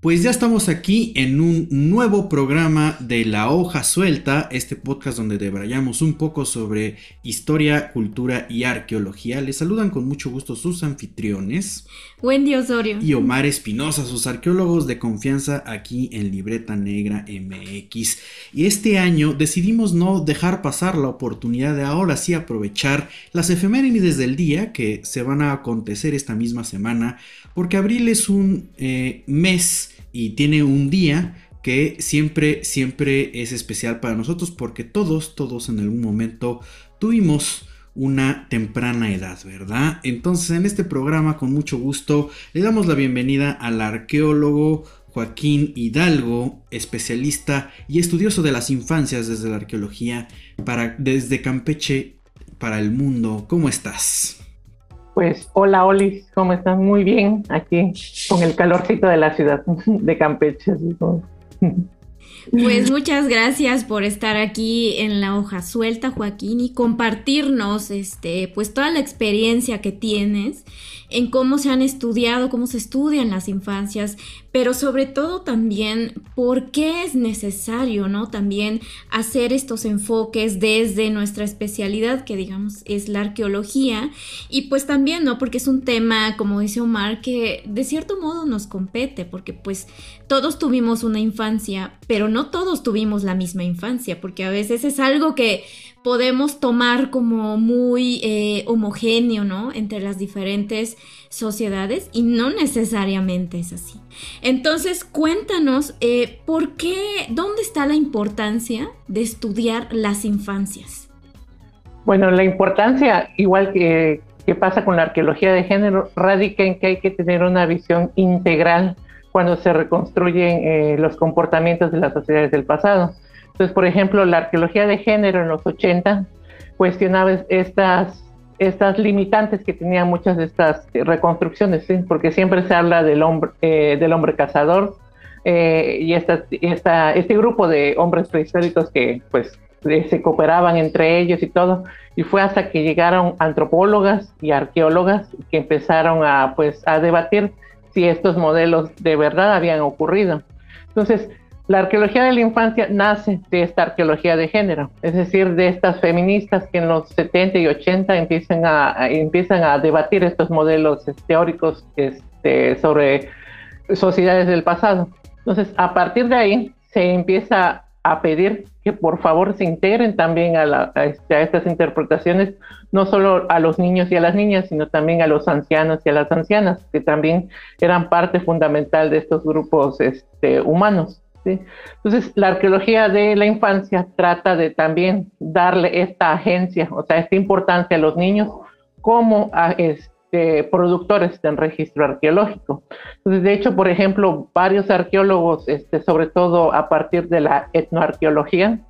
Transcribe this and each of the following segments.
Pues ya estamos aquí en un nuevo programa de La Hoja Suelta, este podcast donde debrayamos un poco sobre historia, cultura y arqueología. Les saludan con mucho gusto sus anfitriones. Wendy Osorio. Y Omar Espinosa, sus arqueólogos de confianza aquí en Libreta Negra MX. Y este año decidimos no dejar pasar la oportunidad de ahora sí aprovechar las efemérides del día que se van a acontecer esta misma semana, porque abril es un eh, mes y tiene un día que siempre, siempre es especial para nosotros porque todos, todos en algún momento tuvimos una temprana edad, ¿verdad? Entonces en este programa con mucho gusto le damos la bienvenida al arqueólogo Joaquín Hidalgo, especialista y estudioso de las infancias desde la arqueología para desde Campeche para el mundo. ¿Cómo estás? Pues hola Oli, ¿cómo estás? Muy bien, aquí con el calorcito de la ciudad de Campeche. Pues muchas gracias por estar aquí en la hoja suelta, Joaquín, y compartirnos este, pues toda la experiencia que tienes en cómo se han estudiado, cómo se estudian las infancias, pero sobre todo también por qué es necesario, ¿no? También hacer estos enfoques desde nuestra especialidad, que digamos es la arqueología, y pues también, ¿no? Porque es un tema, como dice Omar, que de cierto modo nos compete, porque pues todos tuvimos una infancia, pero no todos tuvimos la misma infancia, porque a veces es algo que podemos tomar como muy eh, homogéneo, ¿no? Entre las diferentes sociedades y no necesariamente es así. Entonces, cuéntanos, eh, ¿por qué, dónde está la importancia de estudiar las infancias? Bueno, la importancia, igual que, pasa con la arqueología de género, radica en que hay que tener una visión integral cuando se reconstruyen eh, los comportamientos de las sociedades del pasado. Entonces, por ejemplo, la arqueología de género en los 80 cuestionaba estas, estas limitantes que tenían muchas de estas reconstrucciones, porque siempre se habla del hombre, eh, del hombre cazador eh, y esta, esta, este grupo de hombres prehistóricos que pues se cooperaban entre ellos y todo, y fue hasta que llegaron antropólogas y arqueólogas que empezaron a pues a debatir si estos modelos de verdad habían ocurrido. Entonces, la arqueología de la infancia nace de esta arqueología de género, es decir, de estas feministas que en los 70 y 80 empiezan a, empiezan a debatir estos modelos teóricos este, sobre sociedades del pasado. Entonces, a partir de ahí se empieza a pedir que por favor se integren también a, este, a, estas interpretaciones, no solo a los niños y a las niñas, sino también a los ancianos y a las ancianas, que también eran parte fundamental de estos grupos este, humanos. Entonces, la arqueología de la infancia trata de también darle esta agencia, o sea, esta importancia a los niños como a este, productores del registro arqueológico. Entonces, de hecho, por ejemplo, varios arqueólogos, este, sobre todo a partir de la etnoarqueología,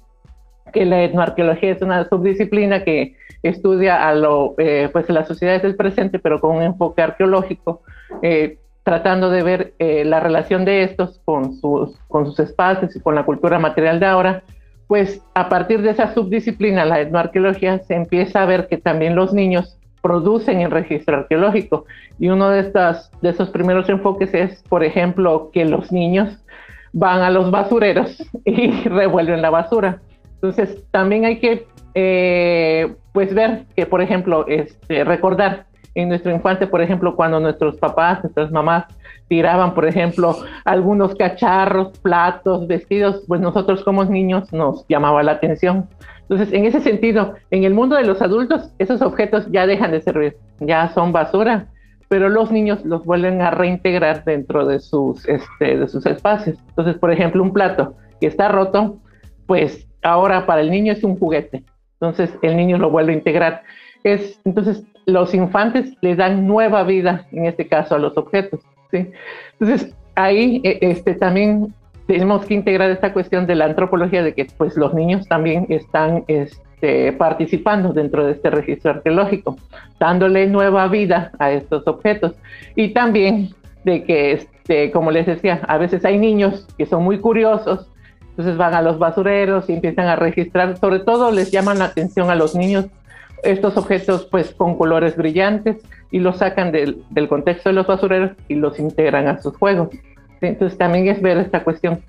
que la etnoarqueología es una subdisciplina que estudia a lo, eh, pues, las sociedades del presente, pero con un enfoque arqueológico, eh, tratando de ver eh, la relación de estos con sus, espacios y con la cultura material de ahora, pues a partir de esa subdisciplina, la etnoarqueología, se empieza a ver que también los niños producen el registro arqueológico. Y uno de, estas, de esos primeros enfoques es, por ejemplo, que los niños van a los basureros y revuelven la basura. Entonces, también hay que, eh, pues, ver que, por ejemplo, este, recordar en nuestra infancia, por ejemplo, cuando nuestros papás, nuestras mamás tiraban, por ejemplo, algunos cacharros, platos, vestidos, pues nosotros como niños nos llamaba la atención. Entonces, en ese sentido, en el mundo de los adultos, esos objetos ya dejan de servir, ya son basura, pero los niños los vuelven a reintegrar dentro de sus, este, de sus espacios. Entonces, por ejemplo, un plato que está roto, pues ahora para el niño es un juguete. Entonces, el niño lo vuelve a integrar. Es, entonces, los infantes les dan nueva vida, en este caso, a los objetos. ¿sí? Entonces, ahí e, este, también tenemos que integrar esta cuestión de la antropología, de que pues, los niños también están este, participando dentro de este registro arqueológico, dándole nueva vida a estos objetos. Y también de que, este, como les decía, a veces hay niños que son muy curiosos, entonces van a los basureros y empiezan a registrar, sobre todo les llaman la atención a los niños estos objetos pues con colores brillantes y los sacan del, del contexto de los basureros y los integran a sus juegos. Entonces también es ver esta cuestión.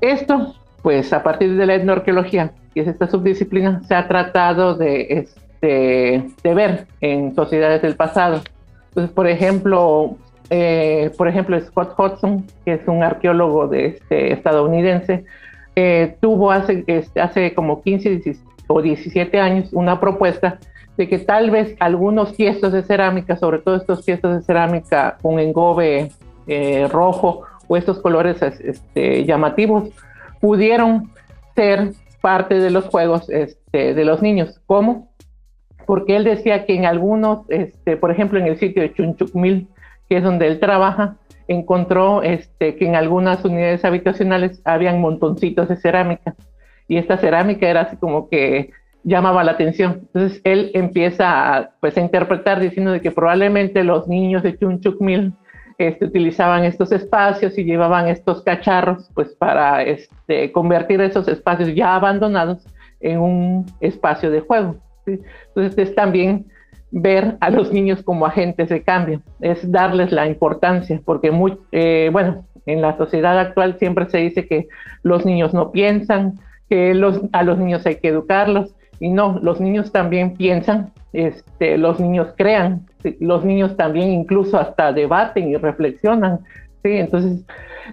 Esto, pues a partir de la etnoarqueología, que es esta subdisciplina, se ha tratado de, este, de ver en sociedades del pasado. Entonces, por ejemplo, eh, por ejemplo, Scott Hudson, que es un arqueólogo de este, estadounidense, eh, tuvo hace, este, hace como 15 o 17 años una propuesta de que tal vez algunos tiestos de cerámica, sobre todo estos tiestos de cerámica con engobe eh, rojo o estos colores este, llamativos, pudieron ser parte de los juegos este, de los niños. ¿Cómo? Porque él decía que en algunos, este, por ejemplo, en el sitio de Chunchukmil, que es donde él trabaja, encontró que en algunas unidades habitacionales habían montoncitos de cerámica y esta cerámica era así como que llamaba la atención. Entonces él empieza a, pues, a interpretar diciendo de que probablemente los niños de Chunchukmil este, utilizaban estos espacios y llevaban estos cacharros pues para este, convertir esos espacios ya abandonados en un espacio de juego. Entonces es también ver a los niños como agentes de cambio, es darles la importancia, porque muy, eh, bueno, en la sociedad actual siempre se dice que los niños no piensan, que los, a los niños hay que educarlos, y no, los niños también piensan, este, los niños crean, los niños también incluso hasta debaten y reflexionan, ¿sí? Entonces,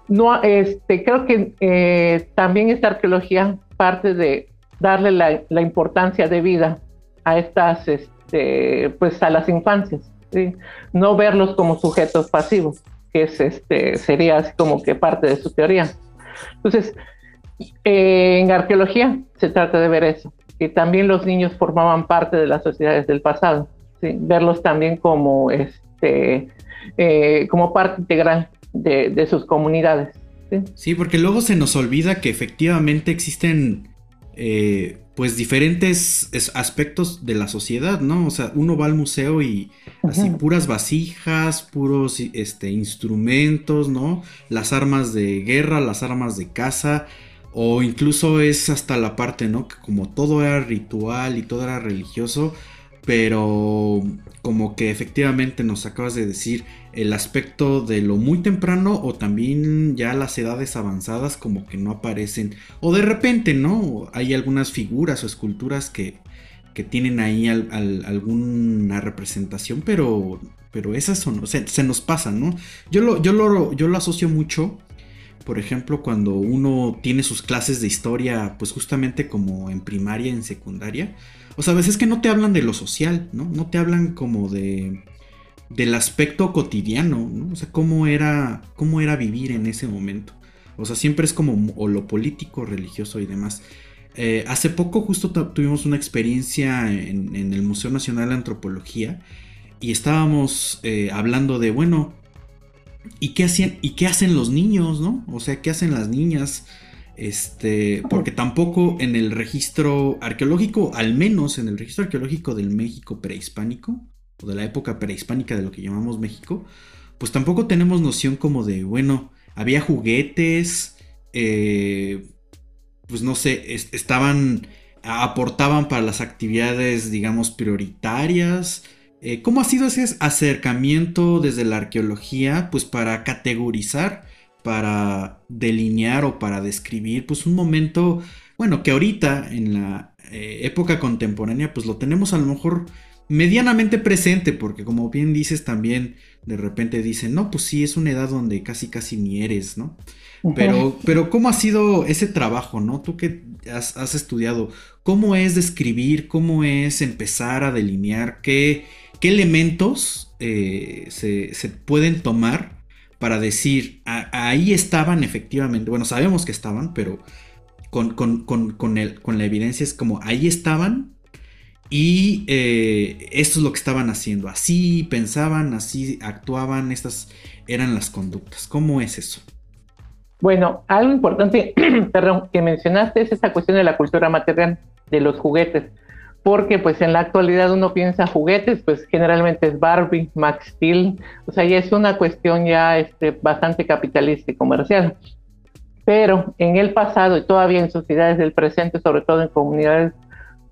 no, este, creo que eh, también esta arqueología parte de darle la, la importancia de vida a estas, este, pues a las infancias, no verlos como sujetos pasivos, que es, este, sería así como que parte de su teoría. Entonces, eh, en arqueología se trata de ver eso, que también los niños formaban parte de las sociedades del pasado, verlos también como, este, eh, como parte integral de, sus comunidades. ¿sí? porque luego se nos olvida que efectivamente existen eh, pues diferentes aspectos de la sociedad, ¿no? O sea, uno va al museo y así puras vasijas, puros este, instrumentos, ¿no? Las armas de guerra, las armas de caza, o incluso es hasta la parte, ¿no? Que como todo era ritual y todo era religioso, pero como que efectivamente nos acabas de decir el aspecto de lo muy temprano o también ya las edades avanzadas como que no aparecen. O de repente no hay algunas figuras o esculturas que, que tienen ahí alguna representación pero pero esas son se, nos pasan no yo lo yo lo yo lo asocio mucho por ejemplo, cuando uno tiene sus clases de historia, pues justamente como en primaria, en secundaria, o sea, a veces que no te hablan de lo social, ¿no? No te hablan como de del aspecto cotidiano, ¿no? O sea, cómo era cómo era vivir en ese momento. O sea, siempre es como o lo político, religioso y demás. Eh, hace poco justo tuvimos una experiencia en, el Museo Nacional de Antropología y estábamos eh, hablando de, bueno, ¿y qué, hacían, ¿y qué hacen los niños, no? O sea, ¿qué hacen las niñas? Este, porque tampoco en el registro arqueológico, al menos en el registro arqueológico del México prehispánico, o de la época prehispánica de lo que llamamos México, pues tampoco tenemos noción como de, bueno, había juguetes, eh, pues no sé, estaban, aportaban para las actividades, digamos, prioritarias. Eh, ¿Cómo ha sido ese acercamiento desde la arqueología, pues para categorizar para delinear o para describir pues un momento, bueno, que ahorita en la eh, época contemporánea pues lo tenemos a lo mejor medianamente presente porque como bien dices también de repente dicen, no, pues sí, es una edad donde casi casi ni eres, ¿no? Pero, pero ¿cómo ha sido ese trabajo, no? Tú que has, estudiado, ¿cómo es describir, cómo es empezar a delinear, qué, qué elementos eh, se, pueden tomar para decir, ahí estaban efectivamente, bueno, sabemos que estaban, pero con, con, el, con la evidencia es como, ahí estaban y eh, esto es lo que estaban haciendo, así pensaban, así actuaban, estas eran las conductas. ¿Cómo es eso? Bueno, algo importante, perdón, que mencionaste es esta cuestión de la cultura material, de los juguetes. Porque pues en la actualidad uno piensa juguetes, pues generalmente es Barbie, Max Steel, o sea, ya es una cuestión ya este, bastante capitalista y comercial. Pero en el pasado y todavía en sociedades del presente, sobre todo en comunidades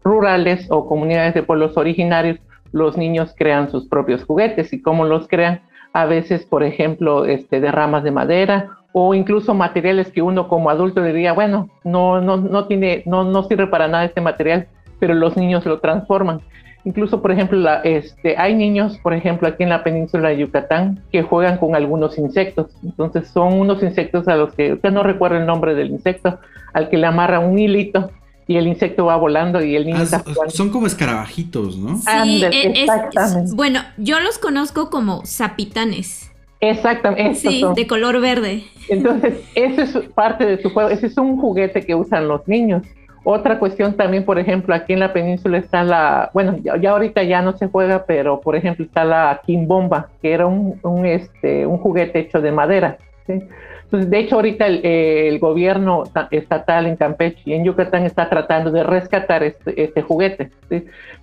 rurales o comunidades de pueblos originarios, los niños crean sus propios juguetes y cómo los crean, a veces, por ejemplo, este, de ramas de madera o incluso materiales que uno como adulto diría, bueno, no, no, no, tiene, no, no sirve para nada este material, pero los niños lo transforman. Incluso, por ejemplo, la, este, hay niños, por ejemplo, aquí en la península de Yucatán, que juegan con algunos insectos. Entonces, son unos insectos a los que, usted no recuerda el nombre del insecto, al que le amarra un hilito y el insecto va volando y el niño ah, está jugando. Son como escarabajitos, ¿no? Sí, e, exactamente. bueno, yo los conozco como zapitanes. Exactamente. Sí, de color verde. Entonces, ese es parte de su juego. Ese es un juguete que usan los niños. Otra cuestión también, por ejemplo, aquí en la península está la, bueno, ya, ahorita ya no se juega, pero por ejemplo está la quimbomba, que era un, este, un juguete hecho de madera. Entonces, de hecho, ahorita el, gobierno estatal en Campeche y en Yucatán está tratando de rescatar este, este juguete,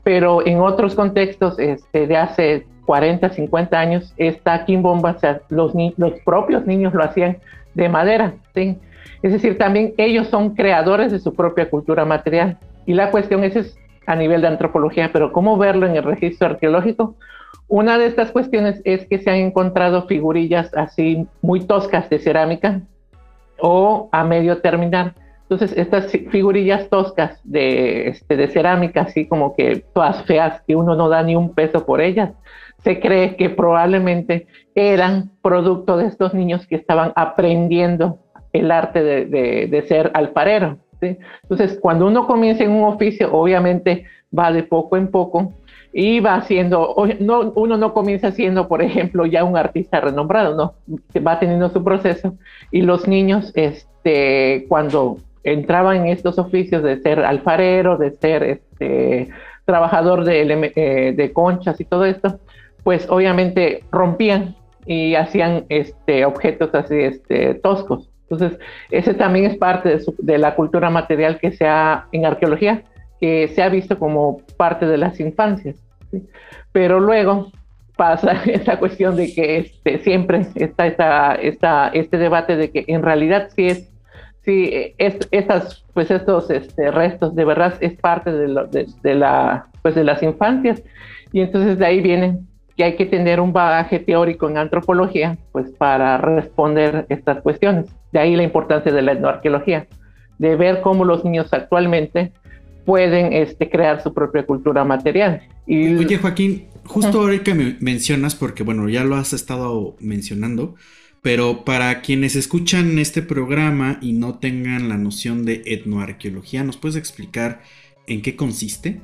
pero en otros contextos este, de hace 40, 50 años, esta quimbomba, o sea, los, los propios niños lo hacían de madera, ¿sí? Es decir, también ellos son creadores de su propia cultura material. Y la cuestión es, a nivel de antropología, pero ¿cómo verlo en el registro arqueológico? Una de estas cuestiones es que se han encontrado figurillas así muy toscas de cerámica o a medio terminar. Entonces, estas figurillas toscas de, este, de cerámica, así como que todas feas, que uno no da ni un peso por ellas, se cree que probablemente eran producto de estos niños que estaban aprendiendo el arte de, ser alfarero. Entonces, cuando uno comienza en un oficio, obviamente va de poco en poco y va haciendo, no, uno no comienza siendo, por ejemplo, ya un artista renombrado, no, va teniendo su proceso y los niños, este, cuando entraban en estos oficios de ser alfarero, de ser este, trabajador de, eh, de conchas y todo esto, pues obviamente rompían y hacían este, objetos así este, toscos. Entonces, ese también es parte de, la cultura material que se ha, en arqueología, que se ha visto como parte de las infancias. Pero luego pasa esta cuestión de que este, siempre está esta, este debate de que en realidad sí es, sí, estas, pues estos este, restos de verdad es parte de, la, pues de las infancias. Y entonces de ahí vienen que hay que tener un bagaje teórico en antropología pues para responder estas cuestiones. De ahí la importancia de la etnoarqueología, de ver cómo los niños actualmente pueden este, crear su propia cultura material. Y... Oye Joaquín, justo ahora que me mencionas, porque bueno, ya lo has estado mencionando, pero para quienes escuchan este programa y no tengan la noción de etnoarqueología, ¿nos puedes explicar en qué consiste?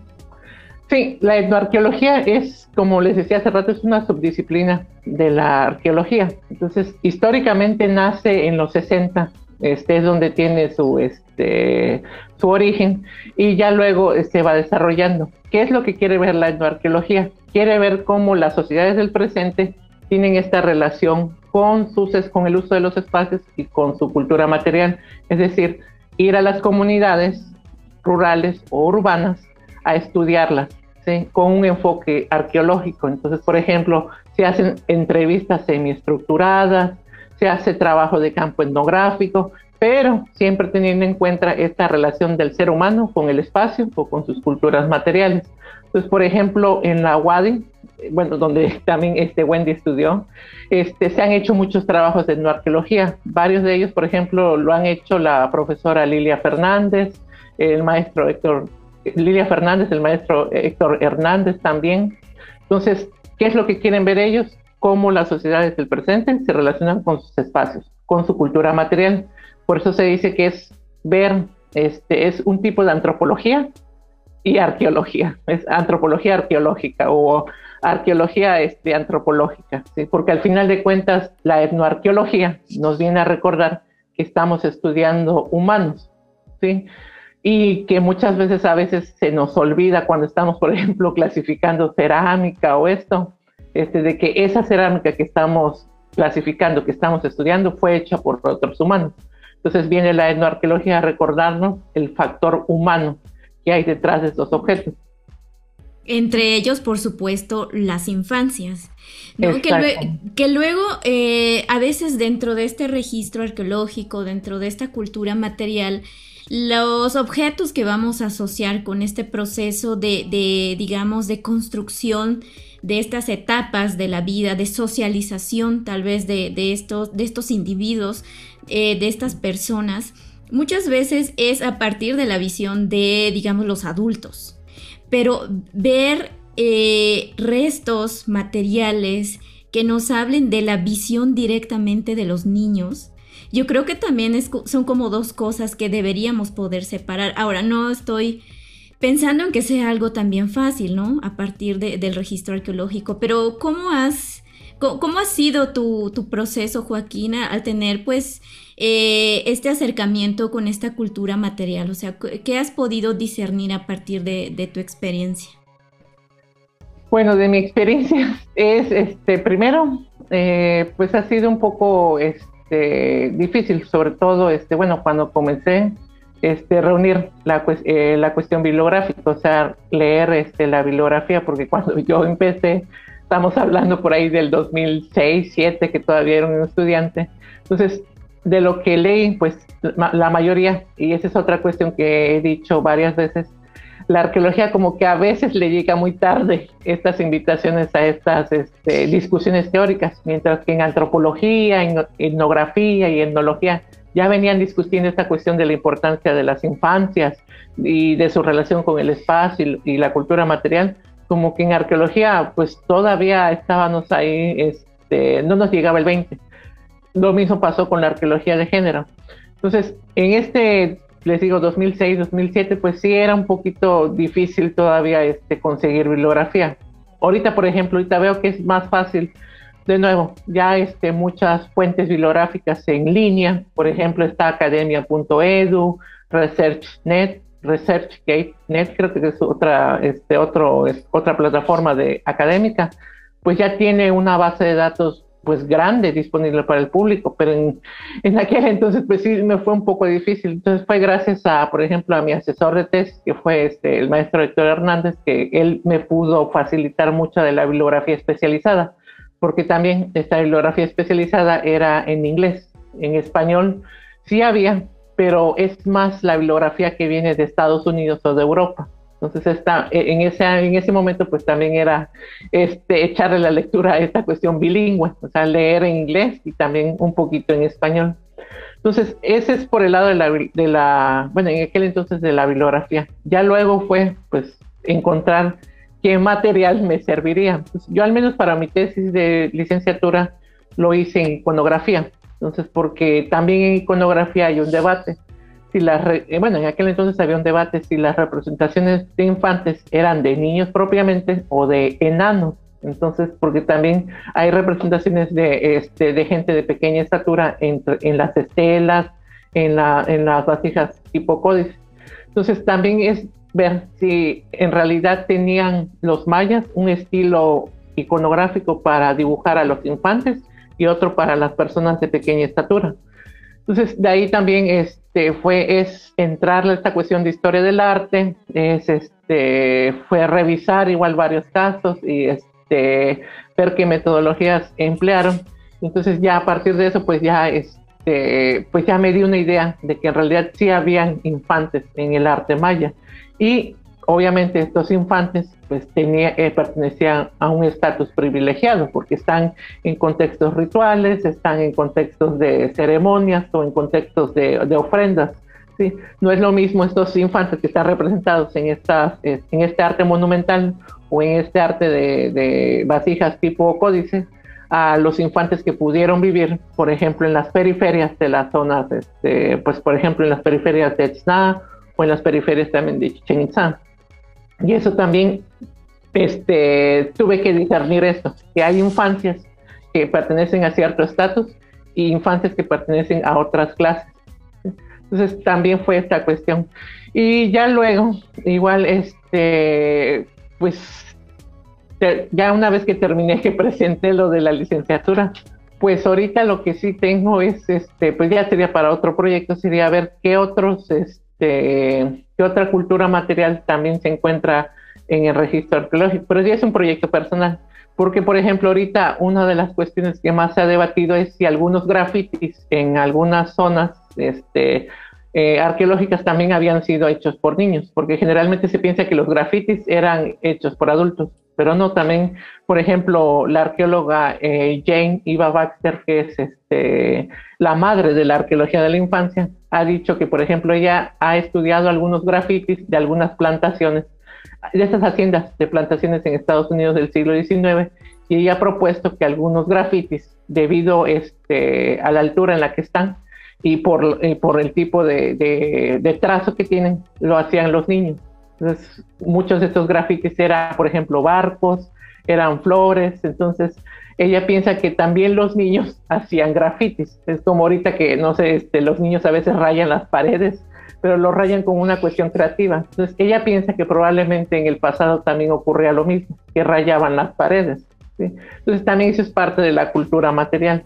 Sí, la etnoarqueología es, como les decía hace rato, es una subdisciplina de la arqueología. Entonces, históricamente nace en los 60, este es donde tiene su, este, su origen y ya luego se este, va desarrollando. ¿Qué es lo que quiere ver la etnoarqueología? Quiere ver cómo las sociedades del presente tienen esta relación con, sus, con el uso de los espacios y con su cultura material. Es decir, ir a las comunidades rurales o urbanas a estudiarlas con un enfoque arqueológico. Entonces, por ejemplo, se hacen entrevistas semiestructuradas, se hace trabajo de campo etnográfico, pero siempre teniendo en cuenta esta relación del ser humano con el espacio o con sus culturas materiales. Entonces, por ejemplo, en la UADI, bueno, donde también este Wendy estudió, este, se han hecho muchos trabajos de etnoarqueología. Varios de ellos, por ejemplo, lo han hecho la profesora Lilia Fernández, el maestro Héctor Lilia Fernández, el maestro Héctor Hernández también. Entonces, ¿qué es lo que quieren ver ellos? Cómo las sociedades del presente se relacionan con sus espacios, con su cultura material. Por eso se dice que es ver, este, es un tipo de antropología y arqueología, es antropología arqueológica o arqueología este, antropológica, porque al final de cuentas la etnoarqueología nos viene a recordar que estamos estudiando humanos, ¿sí? Y que muchas veces a veces se nos olvida cuando estamos, por ejemplo, clasificando cerámica o esto, este, de que esa cerámica que estamos clasificando, que estamos estudiando, fue hecha por otros humanos. Entonces viene la etnoarqueología a recordarnos el factor humano que hay detrás de estos objetos. Entre ellos, por supuesto, las infancias. Que, luego, eh, a veces dentro de este registro arqueológico, dentro de esta cultura material, los objetos que vamos a asociar con este proceso de, digamos, de construcción de estas etapas de la vida, de socialización tal vez de, estos, de estos individuos, eh, de estas personas, muchas veces es a partir de la visión de, digamos, los adultos. Pero ver eh, restos materiales que nos hablen de la visión directamente de los niños, yo creo que también son como dos cosas que deberíamos poder separar. Ahora, no estoy pensando en que sea algo también fácil, ¿no? A partir del registro arqueológico, pero ¿cómo has, cómo, ha sido tu, proceso, Joaquina, al tener pues eh, este acercamiento con esta cultura material? O sea, ¿qué has podido discernir a partir de, tu experiencia? Bueno, de mi experiencia es, este, primero, eh, pues ha sido un poco, este, este, difícil, sobre todo, este, bueno, cuando comencé, este, reunir la, eh, la cuestión bibliográfica, o sea, leer este, la bibliografía, porque cuando yo empecé, estamos hablando por ahí del 2006, 2007, que todavía era un estudiante, entonces, de lo que leí, pues la mayoría, y esa es otra cuestión que he dicho varias veces, la arqueología como que a veces le llega muy tarde estas invitaciones a estas este, discusiones teóricas, mientras que en antropología, en etnografía y etnología ya venían discutiendo esta cuestión de la importancia de las infancias y de su relación con el espacio y, la cultura material, como que en arqueología pues todavía estábamos ahí, este, no nos llegaba el 20. Lo mismo pasó con la arqueología de género. Entonces, en este les digo 2006, 2007, pues sí era un poquito difícil todavía este, conseguir bibliografía. Ahorita, por ejemplo, ahorita veo que es más fácil. De nuevo, ya este, muchas fuentes bibliográficas en línea, por ejemplo, está academia.edu, ResearchNet, ResearchGate.net, creo que es otra, este, otro, otra plataforma de académica, pues ya tiene una base de datos pues grande disponible para el público, pero en, en, aquel entonces pues sí me fue un poco difícil. Entonces fue gracias a, por ejemplo, a mi asesor de tesis, que fue este, el maestro Héctor Hernández, que él me pudo facilitar mucha de la bibliografía especializada, porque también esta bibliografía especializada era en inglés, en español sí había, pero es más la bibliografía que viene de Estados Unidos o de Europa. Entonces, está, e, en, ese, en ese momento, pues también era este, echarle la lectura a esta cuestión bilingüe, o sea, leer en inglés y también un poquito en español. Entonces, ese es por el lado de la, de la, bueno, en aquel entonces de la bibliografía. Ya luego fue, pues, encontrar qué material me serviría. Pues, yo al menos para mi tesis de licenciatura lo hice en iconografía. Entonces, porque también en iconografía hay un debate si las, eh, bueno, en aquel entonces había un debate si las representaciones de infantes eran de niños propiamente o de enanos. Entonces, porque también hay representaciones de, este, de gente de pequeña estatura en, en las estelas, en, la, en las vasijas tipo códice. Entonces, también es ver si en realidad tenían los mayas un estilo iconográfico para dibujar a los infantes y otro para las personas de pequeña estatura. Entonces, de ahí también este, fue, es entrarle a esta cuestión de historia del arte, es, este, fue revisar igual varios casos y este, ver qué metodologías emplearon. Entonces, ya a partir de eso, pues ya, este, pues ya me di una idea de que en realidad sí habían infantes en el arte maya. Y obviamente estos infantes pues tenía, eh, pertenecían a un estatus privilegiado porque están en contextos rituales, están en contextos de ceremonias o en contextos de, ofrendas. ¿sí? No es lo mismo estos infantes que están representados en, estas, en este arte monumental o en este arte de, vasijas tipo códice a los infantes que pudieron vivir, por ejemplo, en las periferias de las zonas, este, pues por ejemplo en las periferias de Tzna o en las periferias también de Chichen. Y eso también este, tuve que discernir esto, que hay infancias que pertenecen a cierto estatus y infancias que pertenecen a otras clases. Entonces también fue esta cuestión. Y ya luego, igual, este, pues ya una vez que terminé que presenté lo de la licenciatura, pues ahorita lo que sí tengo es, este, pues ya sería para otro proyecto, sería ver qué otros, este, qué otra cultura material también se encuentra en el registro arqueológico, pero ya es un proyecto personal. Porque, por ejemplo, ahorita una de las cuestiones que más se ha debatido es si algunos grafitis en algunas zonas este, eh, arqueológicas también habían sido hechos por niños, porque generalmente se piensa que los grafitis eran hechos por adultos, pero no, también, por ejemplo, la arqueóloga eh, Jane Eva Baxter, que es este, la madre de la arqueología de la infancia, ha dicho que, por ejemplo, ella ha estudiado algunos grafitis de algunas plantaciones de estas haciendas de plantaciones en Estados Unidos del siglo XIX y ella ha propuesto que algunos grafitis, debido este, a la altura en la que están y por, eh, el tipo de, trazo que tienen, lo hacían los niños. Entonces, muchos de estos grafitis eran, por ejemplo, barcos, eran flores, entonces ella piensa que también los niños hacían grafitis. Es como ahorita que, no sé, este, los niños a veces rayan las paredes pero lo rayan con una cuestión creativa. Entonces, ella piensa que probablemente en el pasado también ocurría lo mismo, que rayaban las paredes. Entonces, también eso es parte de la cultura material.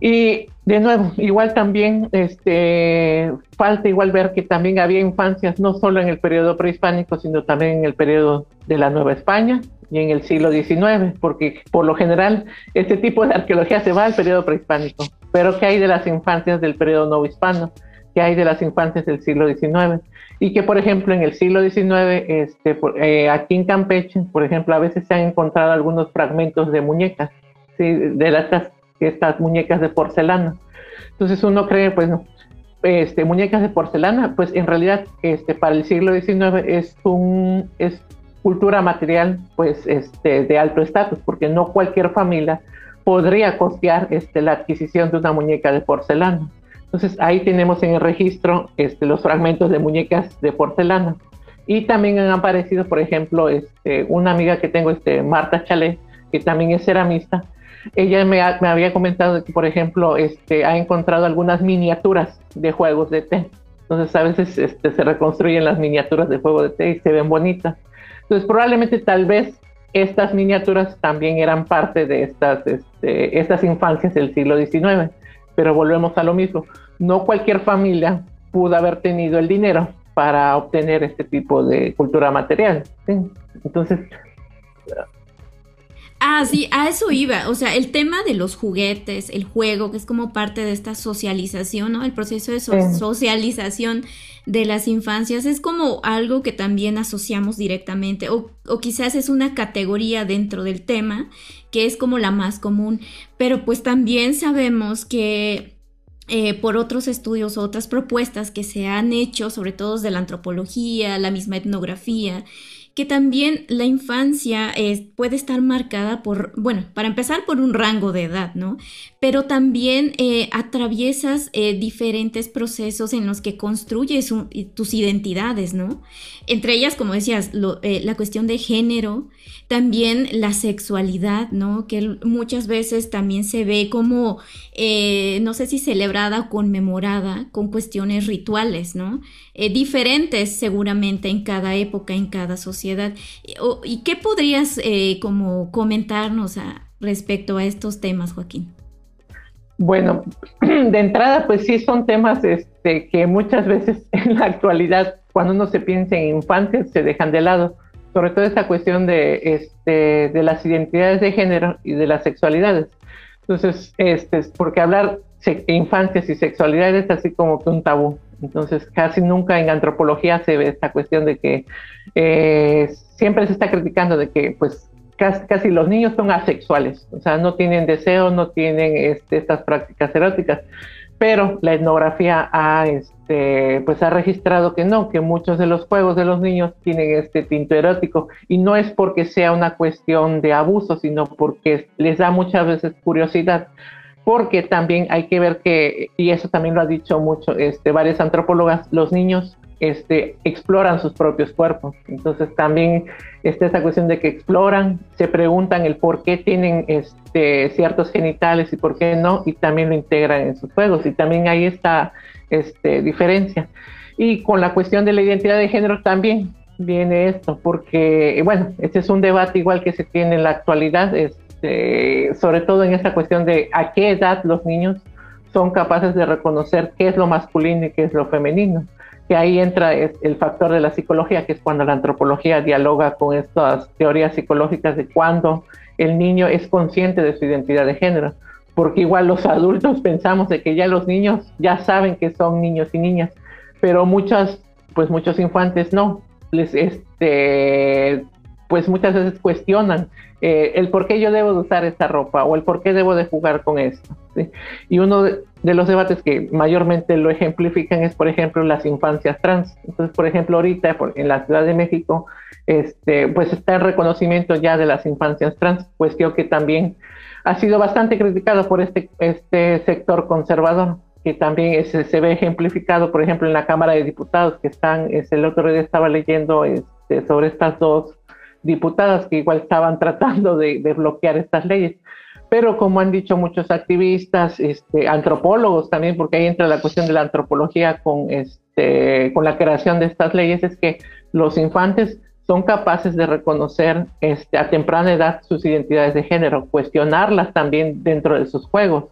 Y de nuevo, igual también este, falta igual ver que también había infancias no solo en el periodo prehispánico, sino también en el periodo de la Nueva España y en el siglo XIX, porque por lo general este tipo de arqueología se va al periodo prehispánico, pero ¿qué hay de las infancias del periodo nuevo hispano? que hay de las infancias del siglo XIX. Y que, por ejemplo, en el siglo XIX, este, eh, aquí en Campeche, por ejemplo, a veces se han encontrado algunos fragmentos de muñecas, de estas, estas muñecas de porcelana. Entonces uno cree, pues, no, este, muñecas de porcelana, pues en realidad este, para el siglo XIX es, un, es cultura material pues, este, de alto estatus, porque no cualquier familia podría costear este, la adquisición de una muñeca de porcelana. Entonces ahí tenemos en el registro este, los fragmentos de muñecas de porcelana. Y también han aparecido, por ejemplo, este, una amiga que tengo, este, Marta Chalet, que también es ceramista. Ella me, había comentado que, por ejemplo, este, ha encontrado algunas miniaturas de juegos de té. Entonces a veces este, se reconstruyen las miniaturas de juego de té y se ven bonitas. Entonces probablemente tal vez estas miniaturas también eran parte de estas, este, estas infancias del siglo XIX pero volvemos a lo mismo. No cualquier familia pudo haber tenido el dinero para obtener este tipo de cultura material. Entonces... Ah, sí, a eso iba. O sea, el tema de los juguetes, el juego, que es como parte de esta socialización, ¿no? El proceso de socialización de las infancias es como algo que también asociamos directamente, o, o quizás es una categoría dentro del tema que es como la más común, pero pues también sabemos que eh, por otros estudios o otras propuestas que se han hecho, sobre todo de la antropología, la misma etnografía, que también la infancia puede estar marcada por, bueno, para empezar por un rango de edad, ¿no? Pero también eh, atraviesas eh, diferentes procesos en los que construyes tus identidades, ¿no? Entre ellas, como decías, la cuestión de género, también la sexualidad, ¿no? Que muchas veces también se ve como, eh, no sé si celebrada o conmemorada con cuestiones rituales, ¿no? Eh, diferentes seguramente en cada época, en cada sociedad. ¿Y qué podrías eh, como comentarnos respecto a estos temas, Joaquín? Bueno, de entrada, pues sí son temas este, que muchas veces en la actualidad, cuando uno se piensa en infantes, se dejan de lado sobre todo esta cuestión de, este, de las identidades de género y de las sexualidades. Entonces, este, porque hablar de infancias y sexualidades es así como que un tabú. Entonces, casi nunca en antropología se ve esta cuestión de que eh, siempre se está criticando de que, pues, casi, casi, los niños son asexuales, o sea, no tienen deseo, no tienen este, estas prácticas eróticas pero la etnografía ha, este, pues ha registrado que no, que muchos de los juegos de los niños tienen este tinto erótico y no es porque sea una cuestión de abuso, sino porque les da muchas veces curiosidad porque también hay que ver que, y eso también lo ha dicho mucho este, varias antropólogas, los niños este, exploran sus propios cuerpos. Entonces también está esa cuestión de que exploran, se preguntan el por qué tienen este, ciertos genitales y por qué no, y también lo integran en sus juegos. Y también hay esta este, diferencia. Y con la cuestión de la identidad de género también viene esto, porque, bueno, este es un debate igual que se tiene en la actualidad, este, sobre todo en esta cuestión de a qué edad los niños son capaces de reconocer qué es lo masculino y qué es lo femenino que ahí entra el factor de la psicología, que es cuando la antropología dialoga con estas teorías psicológicas de cuando el niño es consciente de su identidad de género, porque igual los adultos pensamos de que ya los niños ya saben que son niños y niñas, pero muchas, pues muchos infantes no, les este pues muchas veces cuestionan eh, el por qué yo debo de usar esta ropa o el por qué debo de jugar con esto. Y uno de, los debates que mayormente lo ejemplifican es, por ejemplo, las infancias trans. Entonces, por ejemplo, ahorita en la Ciudad de México, este, pues está el reconocimiento ya de las infancias trans, cuestión que también ha sido bastante criticado por este, este sector conservador que también se ve ejemplificado, por ejemplo, en la Cámara de Diputados, que están, es, el otro día estaba leyendo este, sobre estas dos diputadas que igual estaban tratando de, bloquear estas leyes. Pero como han dicho muchos activistas, este, antropólogos también, porque ahí entra la cuestión de la antropología con, este, con la creación de estas leyes, es que los infantes son capaces de reconocer este, a temprana edad sus identidades de género, cuestionarlas también dentro de sus juegos.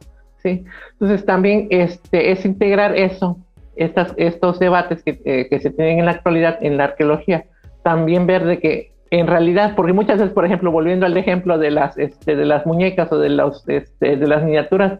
¿sí? Entonces también este, es integrar eso, estas, estos debates que, eh, que se tienen en la actualidad en la arqueología, también ver de que en realidad, porque muchas veces, por ejemplo, volviendo al ejemplo de las, este, de las muñecas o de, los, este, de las miniaturas,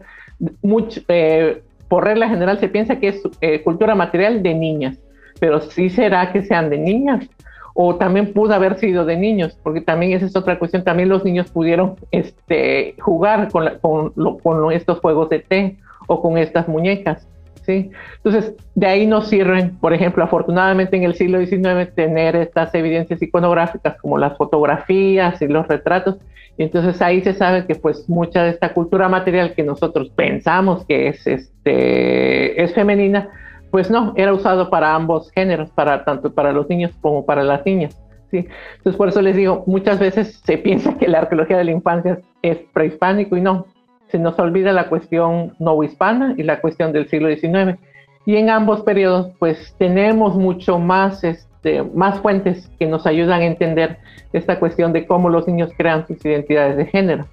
eh, por regla general se piensa que es eh, cultura material de niñas, pero sí será que sean de niñas o también pudo haber sido de niños, porque también esa es otra cuestión, también los niños pudieron este, jugar con, con, con estos juegos de té o con estas muñecas. Entonces, de ahí nos sirven, por ejemplo, afortunadamente en el siglo XIX, tener estas evidencias iconográficas como las fotografías y los retratos. Y entonces ahí se sabe que pues mucha de esta cultura material que nosotros pensamos que es, este, es femenina, pues no, era usado para ambos géneros, para tanto para los niños como para las niñas. ¿sí? Entonces por eso les digo, muchas veces se piensa que la arqueología de la infancia es prehispánico y no, se nos olvida la cuestión hispana y la cuestión del siglo XIX. Y en ambos periodos, pues tenemos mucho más, este, más fuentes que nos ayudan a entender esta cuestión de cómo los niños crean sus identidades de género.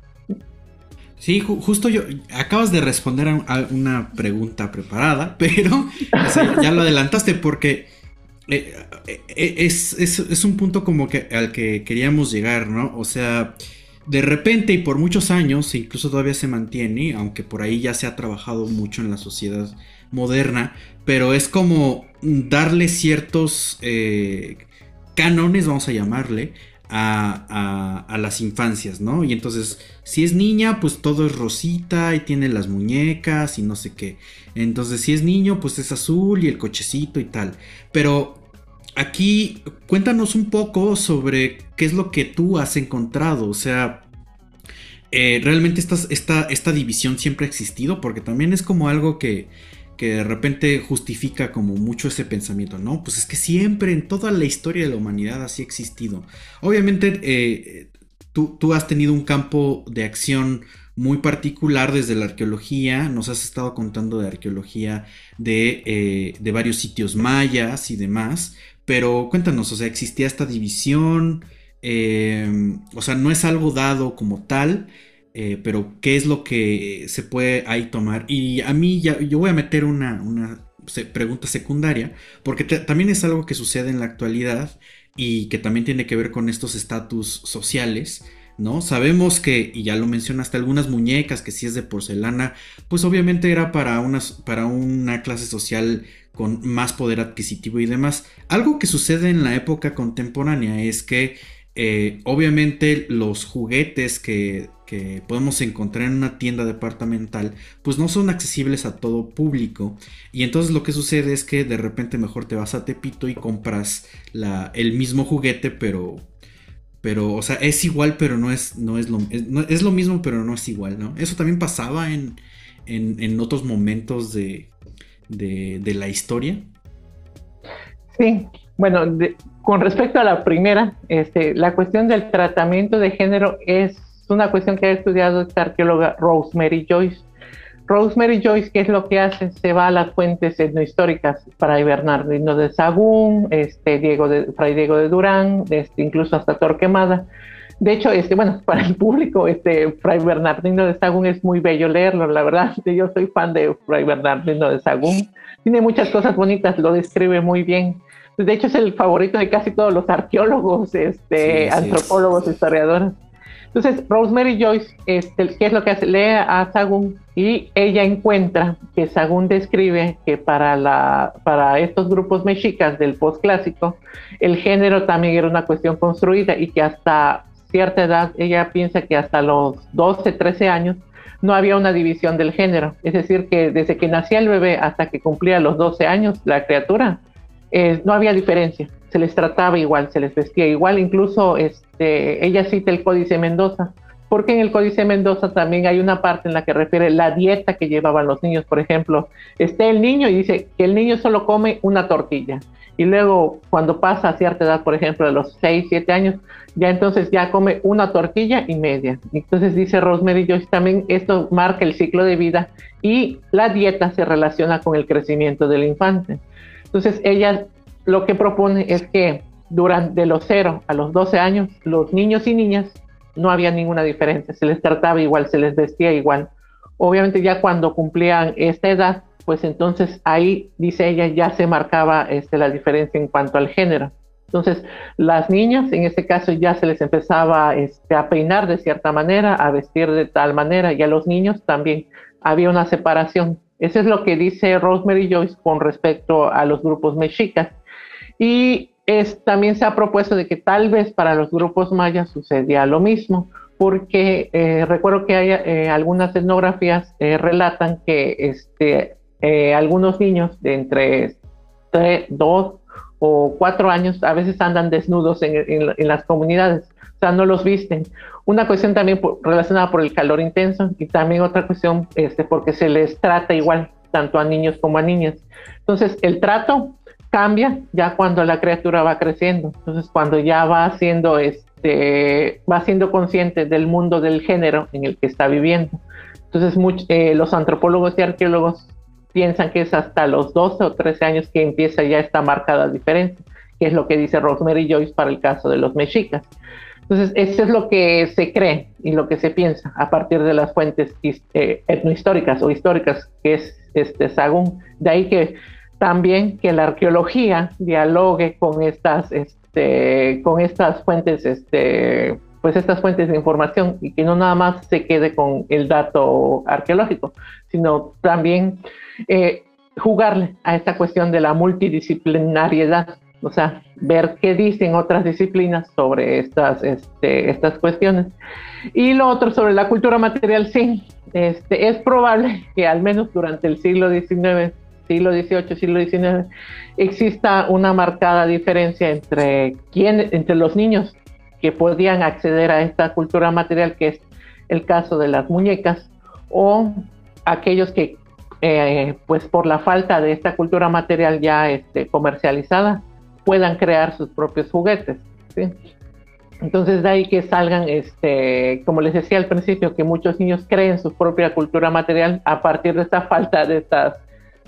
Sí, justo yo, acabas de responder a, una pregunta preparada, pero ya lo adelantaste porque eh, eh, es, es, un punto como que al que queríamos llegar, ¿no? O sea, de repente y por muchos años, incluso todavía se mantiene, aunque por ahí ya se ha trabajado mucho en la sociedad moderna, pero es como darle ciertos eh, cánones, vamos a llamarle, a, las infancias, ¿no? Y entonces, si es niña, pues todo es rosita y tiene las muñecas y no sé qué. Entonces, si es niño, pues es azul y el cochecito y tal. Pero aquí cuéntanos un poco sobre qué es lo que tú has encontrado. O sea, eh, realmente esta, esta, esta, división siempre ha existido porque también es como algo que, que, de repente justifica como mucho ese pensamiento, ¿no? Pues es que siempre en toda la historia de la humanidad así ha existido. Obviamente eh, tú, tú has tenido un campo de acción muy particular desde la arqueología. Nos has estado contando de arqueología de, eh, de, varios sitios mayas y demás. Pero cuéntanos, o sea, existía esta división, eh, o sea, no es algo dado como tal, eh, pero qué es lo que se puede ahí tomar. Y a mí ya, yo voy a meter una, pregunta secundaria, porque también es algo que sucede en la actualidad y que también tiene que ver con estos estatus sociales. ¿No? Sabemos que, y ya lo mencionaste, algunas muñecas que si es de porcelana, pues obviamente era para, unas, para una clase social con más poder adquisitivo y demás. Algo que sucede en la época contemporánea es que eh, obviamente los juguetes que, podemos encontrar en una tienda departamental pues no son accesibles a todo público y entonces lo que sucede es que de repente mejor te vas a Tepito y compras la, el mismo juguete pero pero o sea es igual pero no es no es lo es, lo mismo pero no es igual no eso también pasaba en, en otros momentos de, de, la historia? Sí, bueno, con respecto a la primera, este, la cuestión del tratamiento de género es una cuestión que ha estudiado esta arqueóloga Rosemary Joyce. Rosemary Joyce, ¿qué es lo que hace? Se va a las fuentes etnohistóricas para Bernardino de Sagún, este, Diego de, Fray Diego de Durán, este, incluso hasta Torquemada, De hecho, este, bueno, para el público, este Fray Bernardino de Sagún es muy bello leerlo, la verdad. Yo soy fan de Fray Bernardino de Sagún. Tiene muchas cosas bonitas, lo describe muy bien. De hecho, es el favorito de casi todos los arqueólogos, este, antropólogos, historiadores. Entonces, Rosemary Joyce, este, ¿qué es lo que hace? Lee a Sagún y ella encuentra que Sagún describe que para, la, para estos grupos mexicas del postclásico, el género también era una cuestión construida y que hasta cierta edad, ella piensa que hasta los 12, 13 años, no había una división del género. Es decir, que desde que nacía el bebé hasta que cumplía los 12 años, la criatura, eh, no había diferencia. Se les trataba igual, se les vestía igual. Incluso este, ella cita el Códice Mendoza, porque en el Códice Mendoza también hay una parte en la que refiere la dieta que llevaban los niños. Por ejemplo, esté el niño y dice que el niño solo come una tortilla. Y luego, cuando pasa a cierta edad, por ejemplo, a los 6, 7 años, ya entonces ya come una tortilla y media. Entonces dice Rosemary Joyce también esto marca el ciclo de vida y la dieta se relaciona con el crecimiento del infante. Entonces ella lo que propone es que durante los 0 a los 12 años los niños y niñas no había ninguna diferencia, se les trataba igual, se les vestía igual. Obviamente ya cuando cumplían esta edad, pues entonces ahí, dice ella, ya se marcaba este, la diferencia en cuanto al género. Entonces, las niñas, en este caso, ya se les empezaba este, a peinar de cierta manera, a vestir de tal manera, y a los niños también había una separación. Eso es lo que dice Rosemary Joyce con respecto a los grupos mexicas. Y es, también se ha propuesto de que tal vez para los grupos mayas sucedía lo mismo, porque eh, recuerdo que hay eh, algunas etnografías eh, relatan que este, eh, algunos niños de entre 2 o 4 años a veces andan desnudos en, las comunidades, o sea, no los visten. Una cuestión también relacionada por el calor intenso y también otra cuestión este, porque se les trata igual tanto a niños como a niñas. Entonces, el trato cambia ya cuando la criatura va creciendo. Entonces, cuando ya va siendo, este, va siendo consciente del mundo del género en el que está viviendo. Entonces, eh, los antropólogos y arqueólogos piensan que es hasta los 12 o 13 años que empieza ya esta marcada diferencia, que es lo que dice Rosemary Joyce para el caso de los mexicas. Entonces, eso es lo que se cree y lo que se piensa a partir de las fuentes eh, etnohistóricas o históricas, que es este Sagún. De ahí que también que la arqueología dialogue con estas, este, con estas fuentes, este, pues estas fuentes de información y que no nada más se quede con el dato arqueológico, sino también eh, jugarle a esta cuestión de la multidisciplinariedad, o sea, ver qué dicen otras disciplinas sobre estas, este, estas cuestiones. Y lo otro sobre la cultura material, sí, este, es probable que al menos durante el siglo XIX, siglo XVIII, siglo XIX, exista una marcada diferencia entre, quién, entre los niños que podían acceder a esta cultura material, que es el caso de las muñecas, o aquellos que eh, pues por la falta de esta cultura material ya este, comercializada, puedan crear sus propios juguetes. Entonces de ahí que salgan, este, como les decía al principio, que muchos niños creen su propia cultura material a partir de esta falta de estas,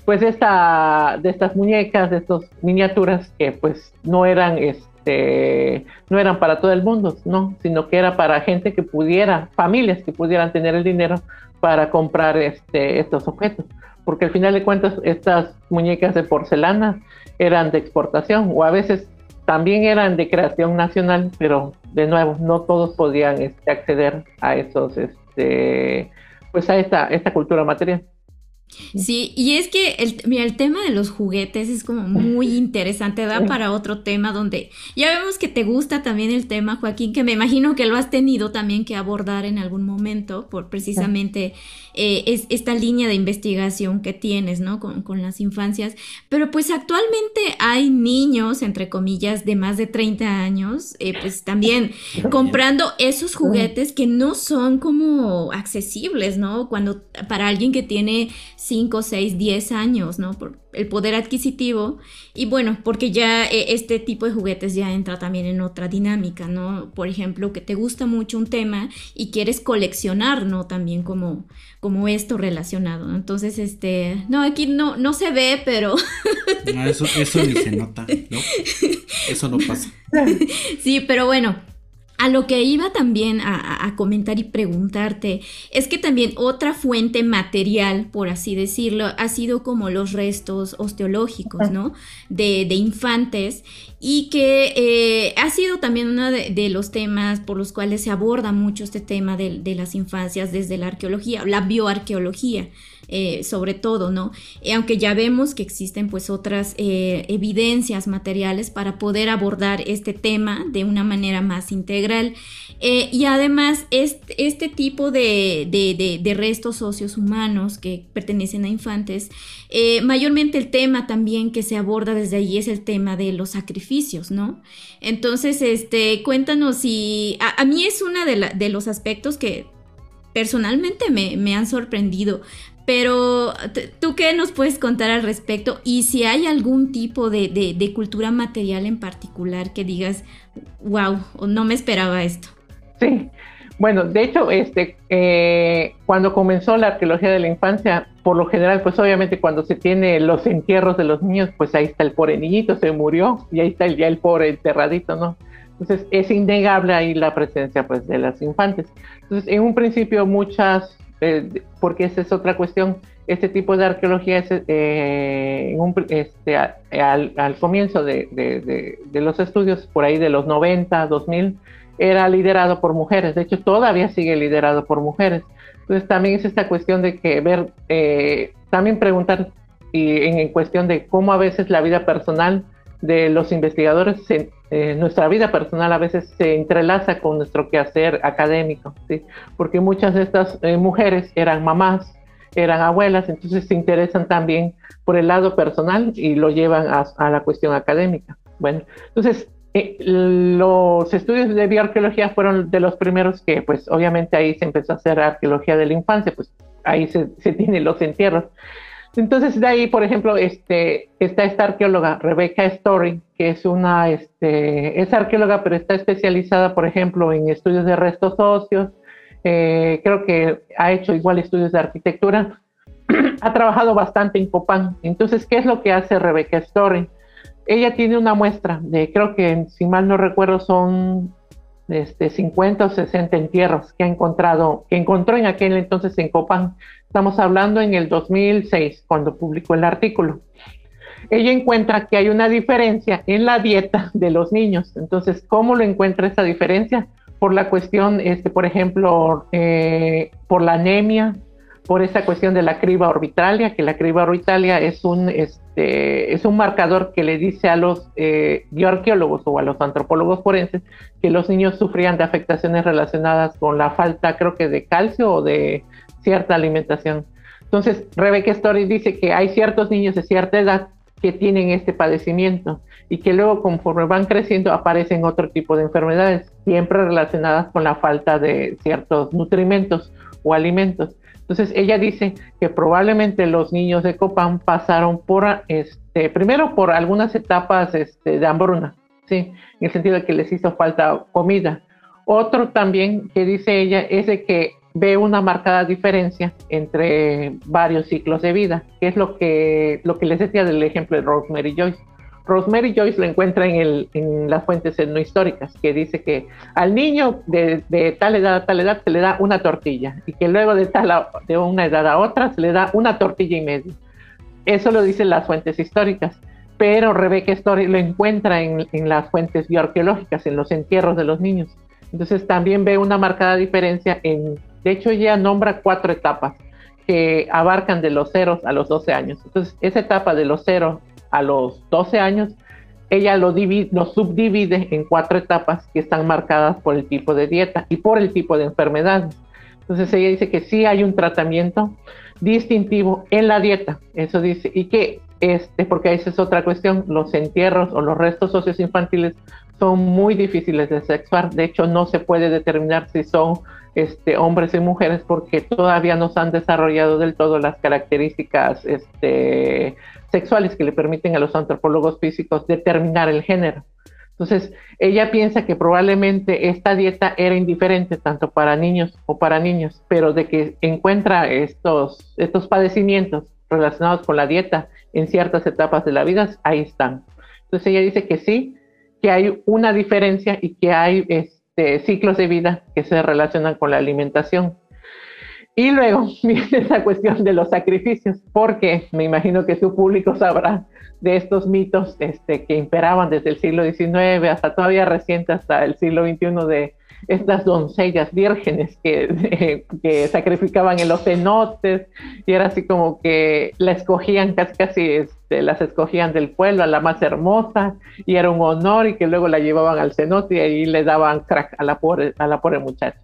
pues esta, de estas muñecas, de estas miniaturas que pues no eran, este, no eran para todo el mundo, no, sino que era para gente que pudiera, familias que pudieran tener el dinero para comprar este, estos objetos, porque al final de cuentas estas muñecas de porcelana eran de exportación o a veces también eran de creación nacional, pero de nuevo no todos podían este, acceder a esos, este, pues a esta, esta cultura material. Sí, y es que el, mira, el tema de los juguetes es como muy interesante, da para otro tema donde ya vemos que te gusta también el tema, Joaquín, que me imagino que lo has tenido también que abordar en algún momento por precisamente eh, es, esta línea de investigación que tienes, ¿no? Con, con, las infancias. Pero pues actualmente hay niños, entre comillas, de más de 30 años, eh, pues también comprando esos juguetes que no son como accesibles, ¿no? Cuando para alguien que tiene 5, 6, 10 años, ¿no? Por el poder adquisitivo. Y bueno, porque ya eh, este tipo de juguetes ya entra también en otra dinámica, ¿no? Por ejemplo, que te gusta mucho un tema y quieres coleccionar, ¿no? También como, como esto relacionado. Entonces, este, no, aquí no, no se ve, pero... No, eso, eso ni se nota, ¿no? Eso no pasa. Sí, pero bueno, A lo que iba también a, comentar y preguntarte es que también otra fuente material, por así decirlo, ha sido como los restos osteológicos, ¿no? De, infantes y que eh, ha sido también uno de, los temas por los cuales se aborda mucho este tema de, de las infancias desde la arqueología, la bioarqueología. Eh, sobre todo, ¿no? Eh, aunque ya vemos que existen pues otras eh, evidencias materiales para poder abordar este tema de una manera más integral. Y además, este, este tipo de, de, restos socios humanos que pertenecen a infantes, mayormente el tema también que se aborda desde allí es el tema de los sacrificios, ¿no? Entonces, este, cuéntanos si a, mí es uno de, de los aspectos que personalmente me, me, han sorprendido. Pero, ¿tú qué nos puedes contar al respecto? Y si hay algún tipo de, cultura material en particular que digas, wow, no me esperaba esto. Sí, bueno, de hecho, este, eh, cuando comenzó la arqueología de la infancia, por lo general, pues obviamente cuando se tiene los entierros de los niños, pues ahí está el pobre niñito, se murió, y ahí está el, ya el pobre enterradito, ¿no? Entonces es innegable ahí la presencia pues de las infantes. Entonces en un principio muchas eh, porque esa es otra cuestión. Este tipo de arqueología, es, eh, este, al, comienzo de, los estudios, por ahí de los 90, 2000, era liderado por mujeres. De hecho, todavía sigue liderado por mujeres. Entonces, también es esta cuestión de que ver, eh, también preguntar y en, cuestión de cómo a veces la vida personal de los investigadores, nuestra vida personal a veces se entrelaza con nuestro quehacer académico, ¿sí? porque muchas de estas eh, mujeres eran mamás, eran abuelas, entonces se interesan también por el lado personal y lo llevan a, la cuestión académica. Bueno, entonces eh, los estudios de bioarqueología fueron de los primeros que, pues obviamente ahí se empezó a hacer arqueología de la infancia, pues ahí se tienen los entierros. Entonces de ahí, por ejemplo, este, está esta arqueóloga, Rebecca Story, que es una, este, es arqueóloga, pero está especializada, por ejemplo, en estudios de restos óseos, eh, creo que ha hecho igual estudios de arquitectura, ha trabajado bastante en Copán. Entonces, ¿qué es lo que hace Rebecca Story? Ella tiene una muestra de, creo que si mal no recuerdo, son este, 50 o 60 entierros que ha encontrado, que encontró en aquel entonces en Copán. Estamos hablando en el 2006, cuando publicó el artículo. Ella encuentra que hay una diferencia en la dieta de los niños. Entonces, ¿cómo lo encuentra esa diferencia? Por la cuestión, este, por ejemplo, eh, por la anemia, por esa cuestión de la criba orbitalia, que la criba orbitalia es un, este, es un marcador que le dice a los eh, bioarqueólogos o a los antropólogos forenses que los niños sufrían de afectaciones relacionadas con la falta, creo que de calcio o de cierta alimentación. Entonces, Rebecca Story dice que hay ciertos niños de cierta edad que tienen este padecimiento y que luego conforme van creciendo aparecen otro tipo de enfermedades, siempre relacionadas con la falta de ciertos nutrimentos o alimentos. Entonces ella dice que probablemente los niños de Copán pasaron por, este, primero por algunas etapas este, de hambruna, ¿sí? en el sentido de que les hizo falta comida. Otro también que dice ella es de que ve una marcada diferencia entre varios ciclos de vida, que es lo que, lo que les decía del ejemplo de Rosemary Joyce. Rosemary Joyce lo encuentra en, las fuentes no históricas, que dice que al niño de, tal edad a tal edad se le da una tortilla y que luego de, tal de una edad a otra se le da una tortilla y media. Eso lo dicen las fuentes históricas, pero Rebecca Story lo encuentra en, las fuentes bioarqueológicas, en los entierros de los niños. Entonces también ve una marcada diferencia en, de hecho ella nombra cuatro etapas que abarcan de los ceros a los 12 años. Entonces esa etapa de los ceros a los 12 años, ella lo, divide, subdivide en cuatro etapas que están marcadas por el tipo de dieta y por el tipo de enfermedad. Entonces ella dice que sí hay un tratamiento distintivo en la dieta, eso dice, y que este, porque esa es otra cuestión, los entierros o los restos óseos infantiles son muy difíciles de sexuar, de hecho no se puede determinar si son este, hombres y mujeres porque todavía no se han desarrollado del todo las características este, sexuales que le permiten a los antropólogos físicos determinar el género. Entonces, ella piensa que probablemente esta dieta era indiferente tanto para niños o para niños, pero de que encuentra estos, estos padecimientos relacionados con la dieta en ciertas etapas de la vida, ahí están. Entonces ella dice que sí, que hay una diferencia y que hay este, ciclos de vida que se relacionan con la alimentación. Y luego viene esa cuestión de los sacrificios, porque me imagino que su público sabrá de estos mitos este, que imperaban desde el siglo XIX hasta todavía reciente, hasta el siglo XXI, de estas doncellas vírgenes que, que sacrificaban en los cenotes, y era así como que la escogían, casi casi este, las escogían del pueblo, a la más hermosa, y era un honor, y que luego la llevaban al cenote y ahí le daban crack a la pobre, a la pobre muchacha.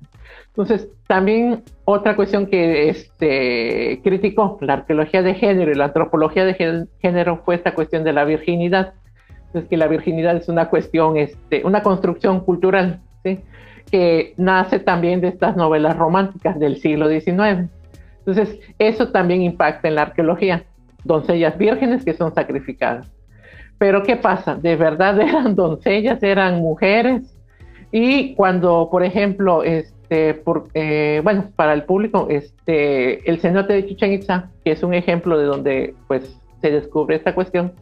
Entonces, también otra cuestión que este, criticó la arqueología de género y la antropología de género fue esta cuestión de la virginidad. Es que la virginidad es una cuestión, este, una construcción cultural, ¿sí? que nace también de estas novelas románticas del siglo XIX. Entonces, eso también impacta en la arqueología. Doncellas vírgenes que son sacrificadas. Pero, ¿qué pasa? ¿De verdad eran doncellas, eran mujeres? Y cuando, por ejemplo, es, este, por, eh, bueno, para el público, este, el cenote de Chichen Itza, que es un ejemplo de donde pues, se descubre esta cuestión,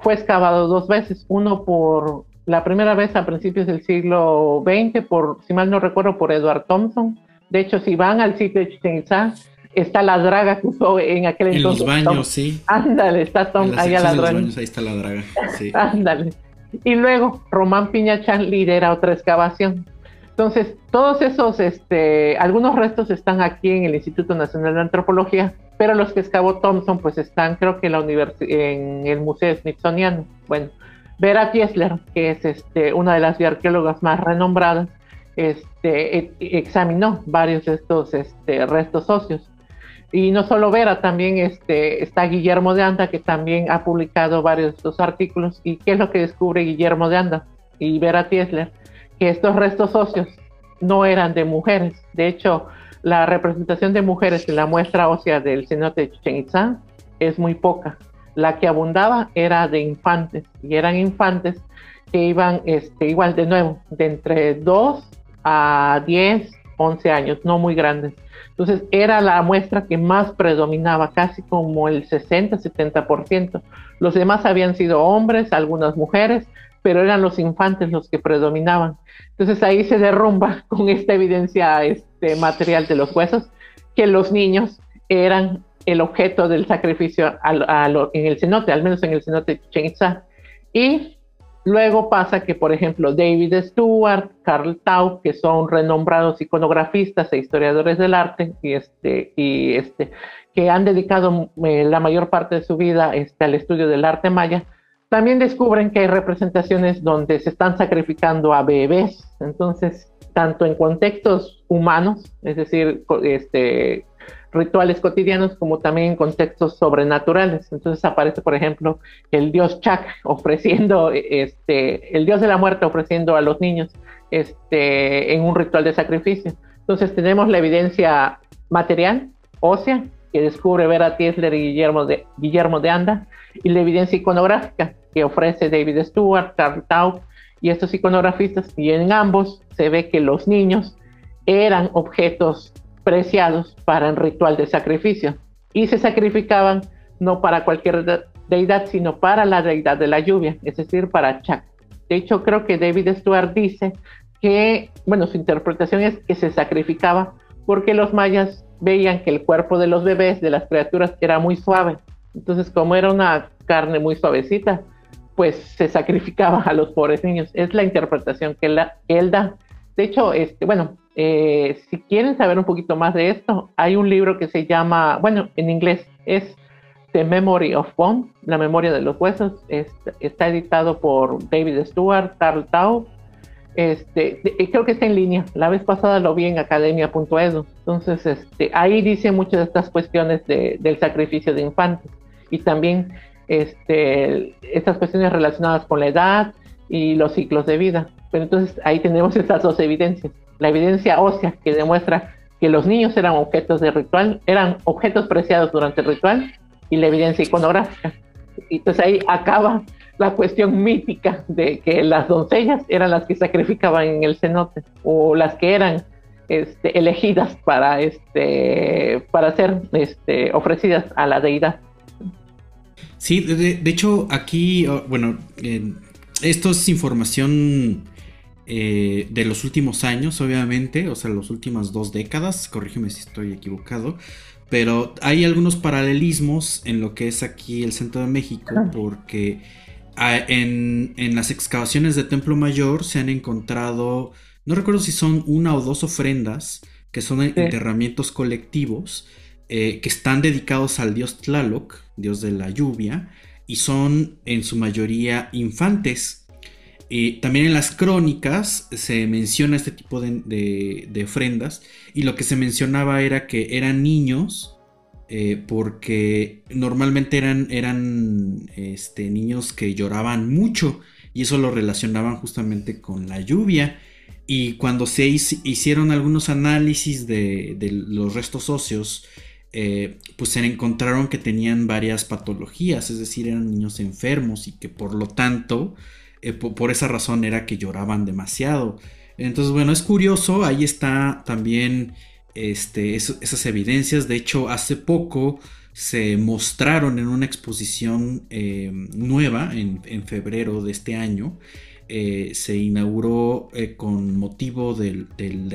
fue excavado dos veces, uno por la primera vez a principios del siglo XX, por, si mal no recuerdo, por Edward Thompson. De hecho, si van al sitio de Chichen Itza, está la draga que usó en aquel entonces. En los baños, sí. Ándale, está Tom ahí a la draga. ahí está la draga, sí. Ándale. Y luego Román Piñachán lidera otra excavación. Entonces, todos esos, este, algunos restos están aquí en el Instituto Nacional de Antropología, pero los que excavó Thompson, pues están, creo que en, la en el Museo Smithsoniano. Bueno, Vera Piesler, que es este, una de las arqueólogas más renombradas, este, e, examinó varios de estos este, restos óseos. Y no solo Vera, también este, está Guillermo de Anda, que también ha publicado varios de estos artículos. ¿Y qué es lo que descubre Guillermo de Anda y Vera Piesler? Que estos restos óseos no eran de mujeres. De hecho, la representación de mujeres en la muestra ósea del cenote de Chichen es muy poca. La que abundaba era de infantes, y eran infantes que iban este, igual de nuevo, de entre 2 a 10, 11 años, no muy grandes. Entonces era la muestra que más predominaba, casi como el 60-70%. Los demás habían sido hombres, algunas mujeres, pero eran los infantes los que predominaban. Entonces ahí se derrumba con esta evidencia este, material de los huesos que los niños eran el objeto del sacrificio en el cenote, al menos en el cenote de Chichen Itza. Y luego pasa que, por ejemplo, David Stewart, Carl Tau, que son renombrados iconografistas e historiadores del arte, y este, y este, que han dedicado eh, la mayor parte de su vida este, al estudio del arte maya, también descubren que hay representaciones donde se están sacrificando a bebés, entonces, tanto en contextos humanos, es decir, este, rituales cotidianos, como también en contextos sobrenaturales. Entonces aparece, por ejemplo, el dios Chak ofreciendo, este, el dios de la muerte ofreciendo a los niños este, en un ritual de sacrificio. Entonces tenemos la evidencia material, ósea, que descubre Vera Tiesler y Guillermo de, Guillermo de Anda, y la evidencia iconográfica, que ofrece David Stewart, Carl Tau y estos iconografistas, y en ambos se ve que los niños eran objetos preciados para el ritual de sacrificio y se sacrificaban no para cualquier deidad, sino para la deidad de la lluvia, es decir, para Chak. De hecho, creo que David Stewart dice que, bueno, su interpretación es que se sacrificaba porque los mayas veían que el cuerpo de los bebés, de las criaturas, era muy suave. Entonces, como era una carne muy suavecita, pues se sacrificaba a los pobres niños. Es la interpretación que él, da. De hecho, este, bueno, eh, si quieren saber un poquito más de esto, hay un libro que se llama, bueno, en inglés es The Memory of Bone, la memoria de los huesos. está editado por David Stewart, Carl Tau. Este, creo que está en línea. La vez pasada lo vi en academia.edu. Entonces, este, ahí dice muchas de estas cuestiones del sacrificio de infantes. Y también este, estas cuestiones relacionadas con la edad y los ciclos de vida. Pero entonces ahí tenemos estas dos evidencias. La evidencia ósea que demuestra que los niños eran objetos de ritual, eran objetos preciados durante el ritual, y la evidencia iconográfica. Y entonces ahí acaba la cuestión mítica de que las doncellas eran las que sacrificaban en el cenote, o las que eran este, elegidas para, este, para ser este, ofrecidas a la deidad. Sí, de, hecho aquí, oh, bueno, esto es información eh, de los últimos años, obviamente, o sea, las últimas dos décadas, corrígeme si estoy equivocado, pero hay algunos paralelismos en lo que es aquí el centro de México, porque ah, en, las excavaciones de Templo Mayor se han encontrado, no recuerdo si son una o dos ofrendas, que son enterramientos colectivos, eh, que están dedicados al dios Tlaloc, dios de la lluvia, y son en su mayoría infantes. también en las crónicas se menciona este tipo de, ofrendas y lo que se mencionaba era que eran niños eh, porque normalmente eran, eran este, niños que lloraban mucho y eso lo relacionaban justamente con la lluvia. Y cuando se hicieron algunos análisis de, de los restos óseos eh, pues se encontraron que tenían varias patologías, es decir, eran niños enfermos y que por lo tanto, eh, por, esa razón era que lloraban demasiado. Entonces, bueno, es curioso, ahí está también este, esas evidencias, de hecho, hace poco se mostraron en una exposición eh, nueva en, febrero de este año. se inauguró con motivo del,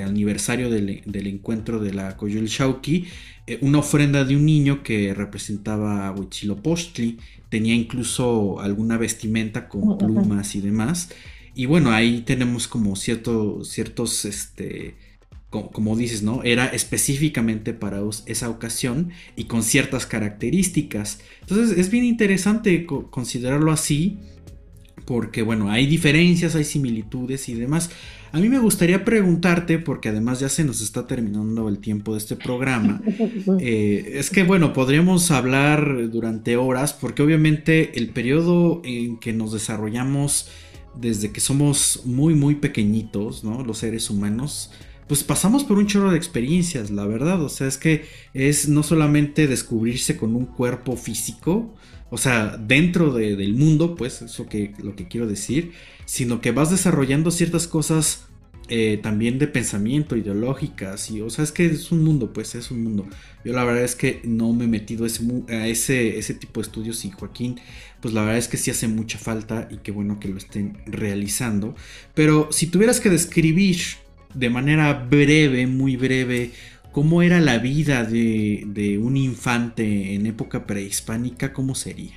aniversario del, del, encuentro de la Coyol Shauki eh, una ofrenda de un niño que representaba a Huitzilopochtli, tenía incluso alguna vestimenta con plumas y demás. Y bueno, ahí tenemos como cierto, ciertos, este, como, dices, ¿no? Era específicamente para esa ocasión y con ciertas características. Entonces es bien interesante considerarlo así, porque bueno, hay diferencias, hay similitudes y demás. A mí me gustaría preguntarte, porque además ya se nos está terminando el tiempo de este programa, eh, es que bueno, podríamos hablar durante horas, porque obviamente el periodo en que nos desarrollamos desde que somos muy, muy pequeñitos, ¿no? Los seres humanos, pues pasamos por un chorro de experiencias, la verdad. O sea, es que es no solamente descubrirse con un cuerpo físico, o sea, dentro del mundo, pues, eso que lo que quiero decir, sino que vas desarrollando ciertas cosas eh, también de pensamiento, ideológicas, y o sea, es que es un mundo, pues es un mundo. Yo la verdad es que no me he metido a ese, ese tipo de estudios y Joaquín, pues la verdad es que sí hace mucha falta y qué bueno que lo estén realizando. Pero si tuvieras que describir de manera breve, muy breve, cómo era la vida de, un infante en época prehispánica, ¿cómo sería?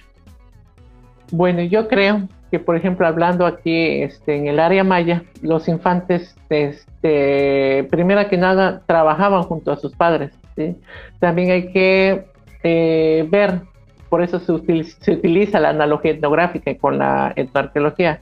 Bueno, yo creo que, por ejemplo, hablando aquí este, en el área maya, los infantes, este, primero que nada, trabajaban junto a sus padres. También hay que eh, ver, por eso se utiliza, la analogía etnográfica con la etnoarqueología.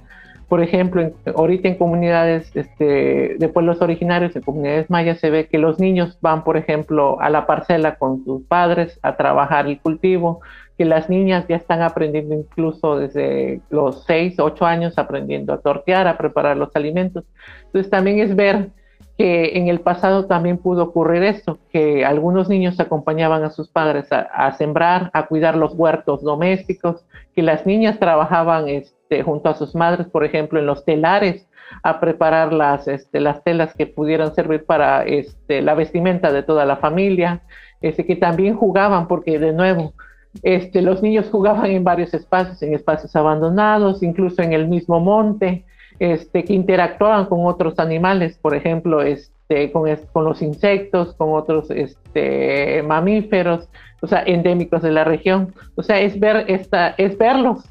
Por ejemplo, ahorita en comunidades este, de pueblos originarios, en comunidades mayas, se ve que los niños van, por ejemplo, a la parcela con sus padres a trabajar el cultivo, que las niñas ya están aprendiendo incluso desde los 6, 8 años, aprendiendo a tortear, a preparar los alimentos. Entonces también es ver que en el pasado también pudo ocurrir esto, que algunos niños acompañaban a sus padres a, sembrar, a cuidar los huertos domésticos, que las niñas trabajaban este, junto a sus madres, por ejemplo, en los telares, a preparar las, este, las telas que pudieran servir para este, la vestimenta de toda la familia, este, que también jugaban, porque de nuevo, este, los niños jugaban en varios espacios, en espacios abandonados, incluso en el mismo monte, este, que interactuaban con otros animales, por ejemplo, con, los insectos, con otros mamíferos, o sea, endémicos de la región. O sea, es, ver esta, es verlos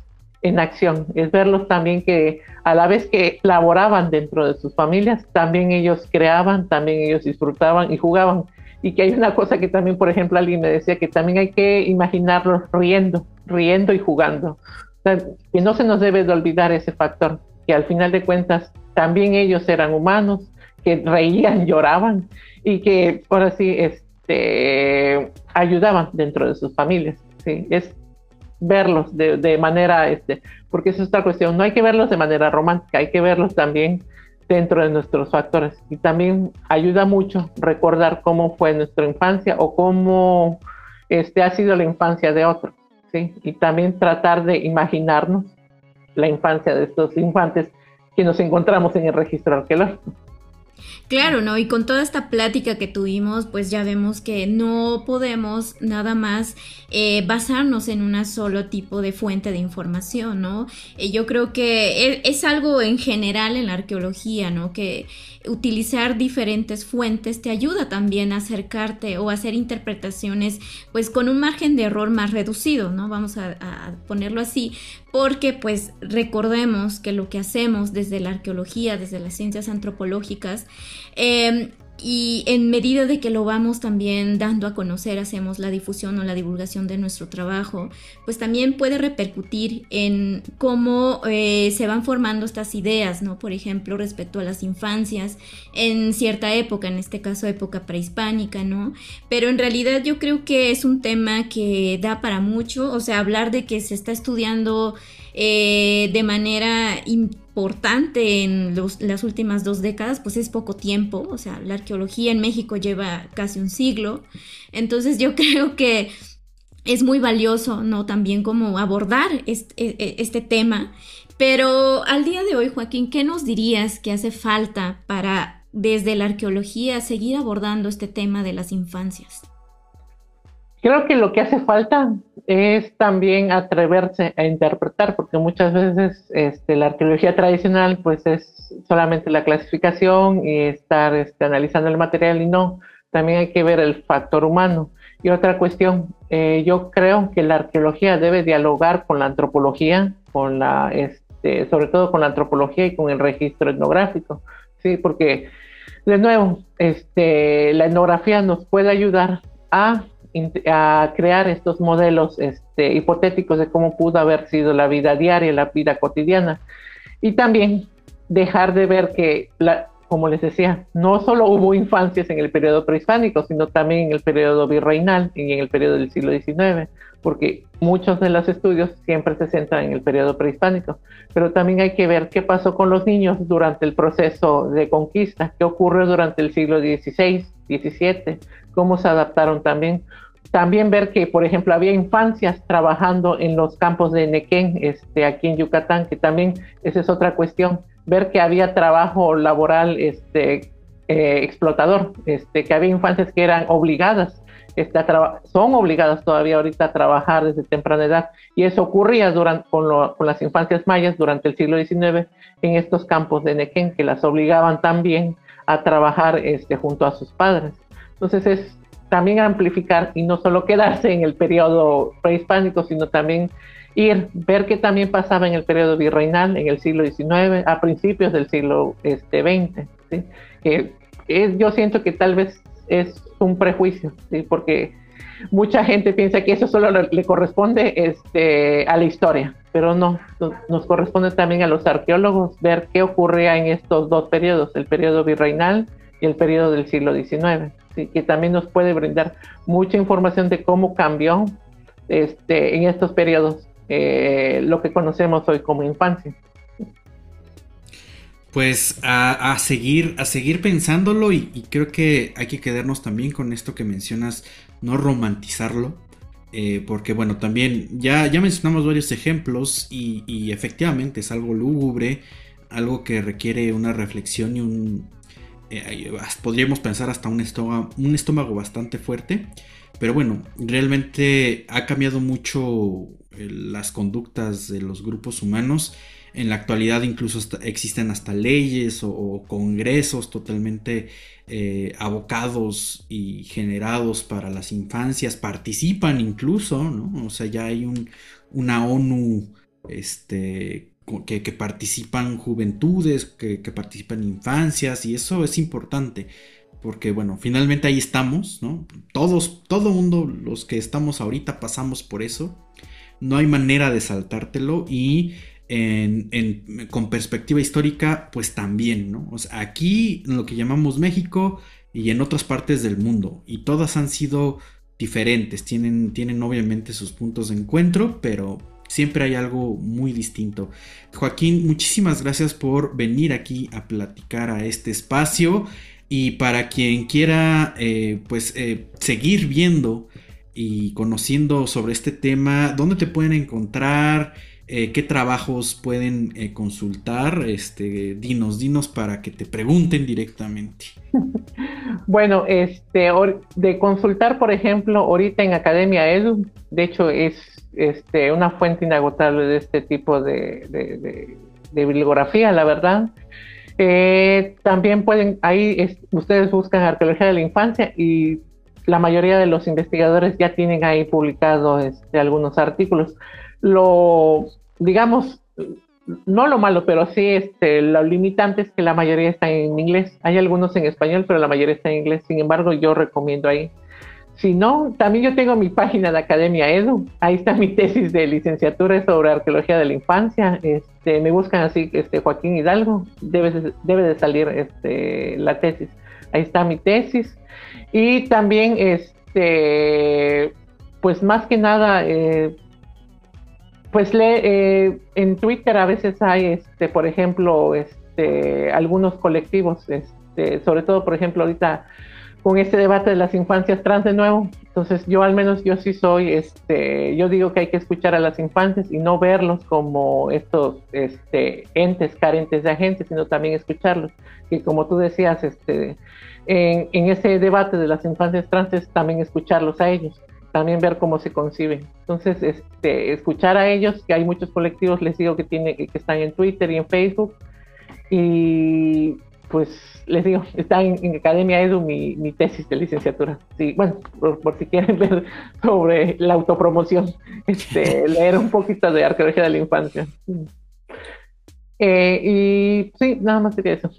en acción, es verlos también que a la vez que laboraban dentro de sus familias, también ellos creaban, también ellos disfrutaban y jugaban y que hay una cosa que también, por ejemplo, alguien me decía que también hay que imaginarlos riendo, riendo y jugando. que no se nos debe de olvidar ese factor, que al final de cuentas también ellos eran humanos, que reían, lloraban y que por así este, ayudaban dentro de sus familias. ¿sí? Es verlos de, de manera, este, porque es otra cuestión, no hay que verlos de manera romántica, hay que verlos también dentro de nuestros factores. Y también ayuda mucho recordar cómo fue nuestra infancia o cómo este, ha sido la infancia de otros. ¿sí? Y también tratar de imaginarnos la infancia de estos infantes que nos encontramos en el registro arqueológico. Claro, ¿no? Y con toda esta plática que tuvimos, pues ya vemos que no podemos nada más eh, basarnos en un solo tipo de fuente de información, ¿no? Eh, yo creo que e, es, algo en general en la arqueología, ¿no? Que utilizar diferentes fuentes te ayuda también a acercarte o hacer interpretaciones, pues con un margen de error más reducido, ¿no? Vamos a, a ponerlo así, porque pues recordemos que lo que hacemos desde la arqueología, desde las ciencias antropológicas, eh, y en medida de que lo vamos también dando a conocer, hacemos la difusión o la divulgación de nuestro trabajo, pues también puede repercutir en cómo eh, se van formando estas ideas, ¿no? Por ejemplo, respecto a las infancias en cierta época, en este caso época prehispánica, ¿no? Pero en realidad yo creo que es un tema que da para mucho, o sea, hablar de que se está estudiando eh, de manera importante en las últimas dos décadas, pues es poco tiempo, o sea, la arqueología en México lleva casi un siglo, entonces yo creo que es muy valioso, ¿no? También como abordar este, este tema, pero al día de hoy, Joaquín, ¿qué nos dirías que hace falta para desde la arqueología seguir abordando este tema de las infancias? Creo que lo que hace falta es también atreverse a interpretar, porque muchas veces este, la arqueología tradicional pues es solamente la clasificación y estar este, analizando el material y no, también hay que ver el factor humano. Y otra cuestión, eh, yo creo que la arqueología debe dialogar con la antropología, con la, este, sobre todo con la antropología y con el registro etnográfico, sí, porque de nuevo, este, la etnografía nos puede ayudar a a crear estos modelos este, hipotéticos de cómo pudo haber sido la vida diaria, la vida cotidiana. Y también dejar de ver que, la, como les decía, no solo hubo infancias en el periodo prehispánico, sino también en el periodo virreinal y en el periodo del siglo XIX, porque muchos de los estudios siempre se centran en el periodo prehispánico, pero también hay que ver qué pasó con los niños durante el proceso de conquista, qué ocurrió durante el siglo XVI, XVII, cómo se adaptaron también, también ver que, por ejemplo, había infancias trabajando en los campos de Nequén, este, aquí en Yucatán, que también esa es otra cuestión, ver que había trabajo laboral este, eh, explotador, este, que había infancias que eran obligadas, este, son obligadas todavía ahorita a trabajar desde temprana edad, y eso ocurría durante, con, con las infancias mayas durante el siglo XIX en estos campos de Nequén, que las obligaban también a trabajar este, junto a sus padres. Entonces es también amplificar y no solo quedarse en el periodo prehispánico, sino también ir, ver qué también pasaba en el periodo virreinal, en el siglo XIX, a principios del siglo este, XX. ¿sí? yo siento que tal vez es un prejuicio, ¿sí? porque mucha gente piensa que eso solo le, corresponde este, a la historia, pero no, nos corresponde también a los arqueólogos ver qué ocurría en estos dos periodos, el periodo virreinal y el periodo del siglo XIX que también nos puede brindar mucha información de cómo cambió este, en estos periodos eh, lo que conocemos hoy como infancia. Pues a, seguir, a seguir pensándolo y, creo que hay que quedarnos también con esto que mencionas, no romantizarlo, eh, porque bueno, también ya, ya mencionamos varios ejemplos y, efectivamente es algo lúgubre, algo que requiere una reflexión y un, eh, podríamos pensar hasta un estómago, un estómago bastante fuerte. Pero bueno, realmente ha cambiado mucho eh, las conductas de los grupos humanos. En la actualidad incluso existen hasta leyes o, congresos totalmente eh, abocados y generados para las infancias. Participan incluso, ¿no? O sea, ya hay un, una ONU este, que, participan juventudes, que, participan infancias, y eso es importante, porque bueno, finalmente ahí estamos, ¿no? Todos, todo mundo, los que estamos ahorita pasamos por eso, no hay manera de saltártelo y con perspectiva histórica, pues también, ¿no? O sea, aquí en lo que llamamos México y en otras partes del mundo, y todas han sido diferentes, tienen, tienen obviamente sus puntos de encuentro, pero siempre hay algo muy distinto. Joaquín, muchísimas gracias por venir aquí a platicar a este espacio y para quien quiera eh, pues eh, seguir viendo y conociendo sobre este tema, ¿dónde te pueden encontrar? Eh, qué trabajos pueden eh, consultar. Este, dinos, dinos para que te pregunten directamente. Bueno, este, de consultar, por ejemplo, ahorita en Academia Edu, de hecho es este, una fuente inagotable de este tipo de, bibliografía, la verdad. Eh, también pueden, ahí ustedes buscan arqueología de la infancia y la mayoría de los investigadores ya tienen ahí publicados este, algunos artículos. Lo, digamos, no lo malo, pero sí este, lo limitante es que la mayoría está en inglés. Hay algunos en español, pero la mayoría está en inglés. Sin embargo, yo recomiendo ahí. Si no, también yo tengo mi página de Academia Edu. Ahí está mi tesis de licenciatura sobre arqueología de la infancia. Este, me buscan así, este, Joaquín Hidalgo. Debe de, debe de salir este, la tesis. Ahí está mi tesis. Y también, este, pues más que nada, eh, pues le, eh, en Twitter a veces hay, este, por ejemplo, este, algunos colectivos, este, sobre todo, por ejemplo, ahorita con este debate de las infancias trans de nuevo. Entonces, yo al menos yo sí soy, este, yo digo que hay que escuchar a las infancias y no verlos como estos este, entes carentes de agentes, sino también escucharlos. Y como tú decías, este, en, en ese debate de las infancias trans es también escucharlos a ellos también ver cómo se conciben. Entonces, este, escuchar a ellos, que hay muchos colectivos, les digo que, tiene, que están en Twitter y en Facebook, y pues les digo, está en, Academia Edu mi, mi, tesis de licenciatura. Sí, bueno, por, si quieren ver sobre la autopromoción, este, leer un poquito de arqueología de la infancia. Eh, y sí, nada más sería eso.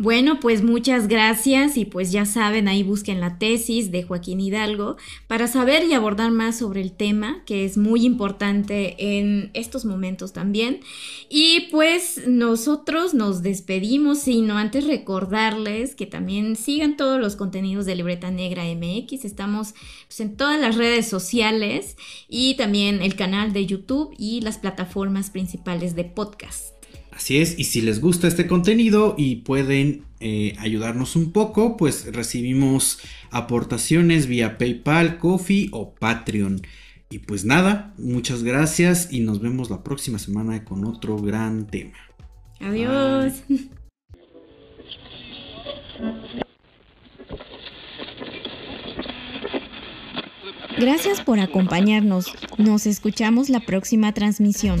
Bueno, pues muchas gracias y pues ya saben, ahí busquen la tesis de Joaquín Hidalgo para saber y abordar más sobre el tema, que es muy importante en estos momentos también. Y pues nosotros nos despedimos, sino antes recordarles que también sigan todos los contenidos de Libreta Negra MX. Estamos pues, en todas las redes sociales y también el canal de YouTube y las plataformas principales de podcast. Así es, y si les gusta este contenido y pueden eh, ayudarnos un poco, pues recibimos aportaciones vía PayPal, Coffee o Patreon. Y pues nada, muchas gracias y nos vemos la próxima semana con otro gran tema. Adiós. Gracias por acompañarnos. Nos escuchamos la próxima transmisión.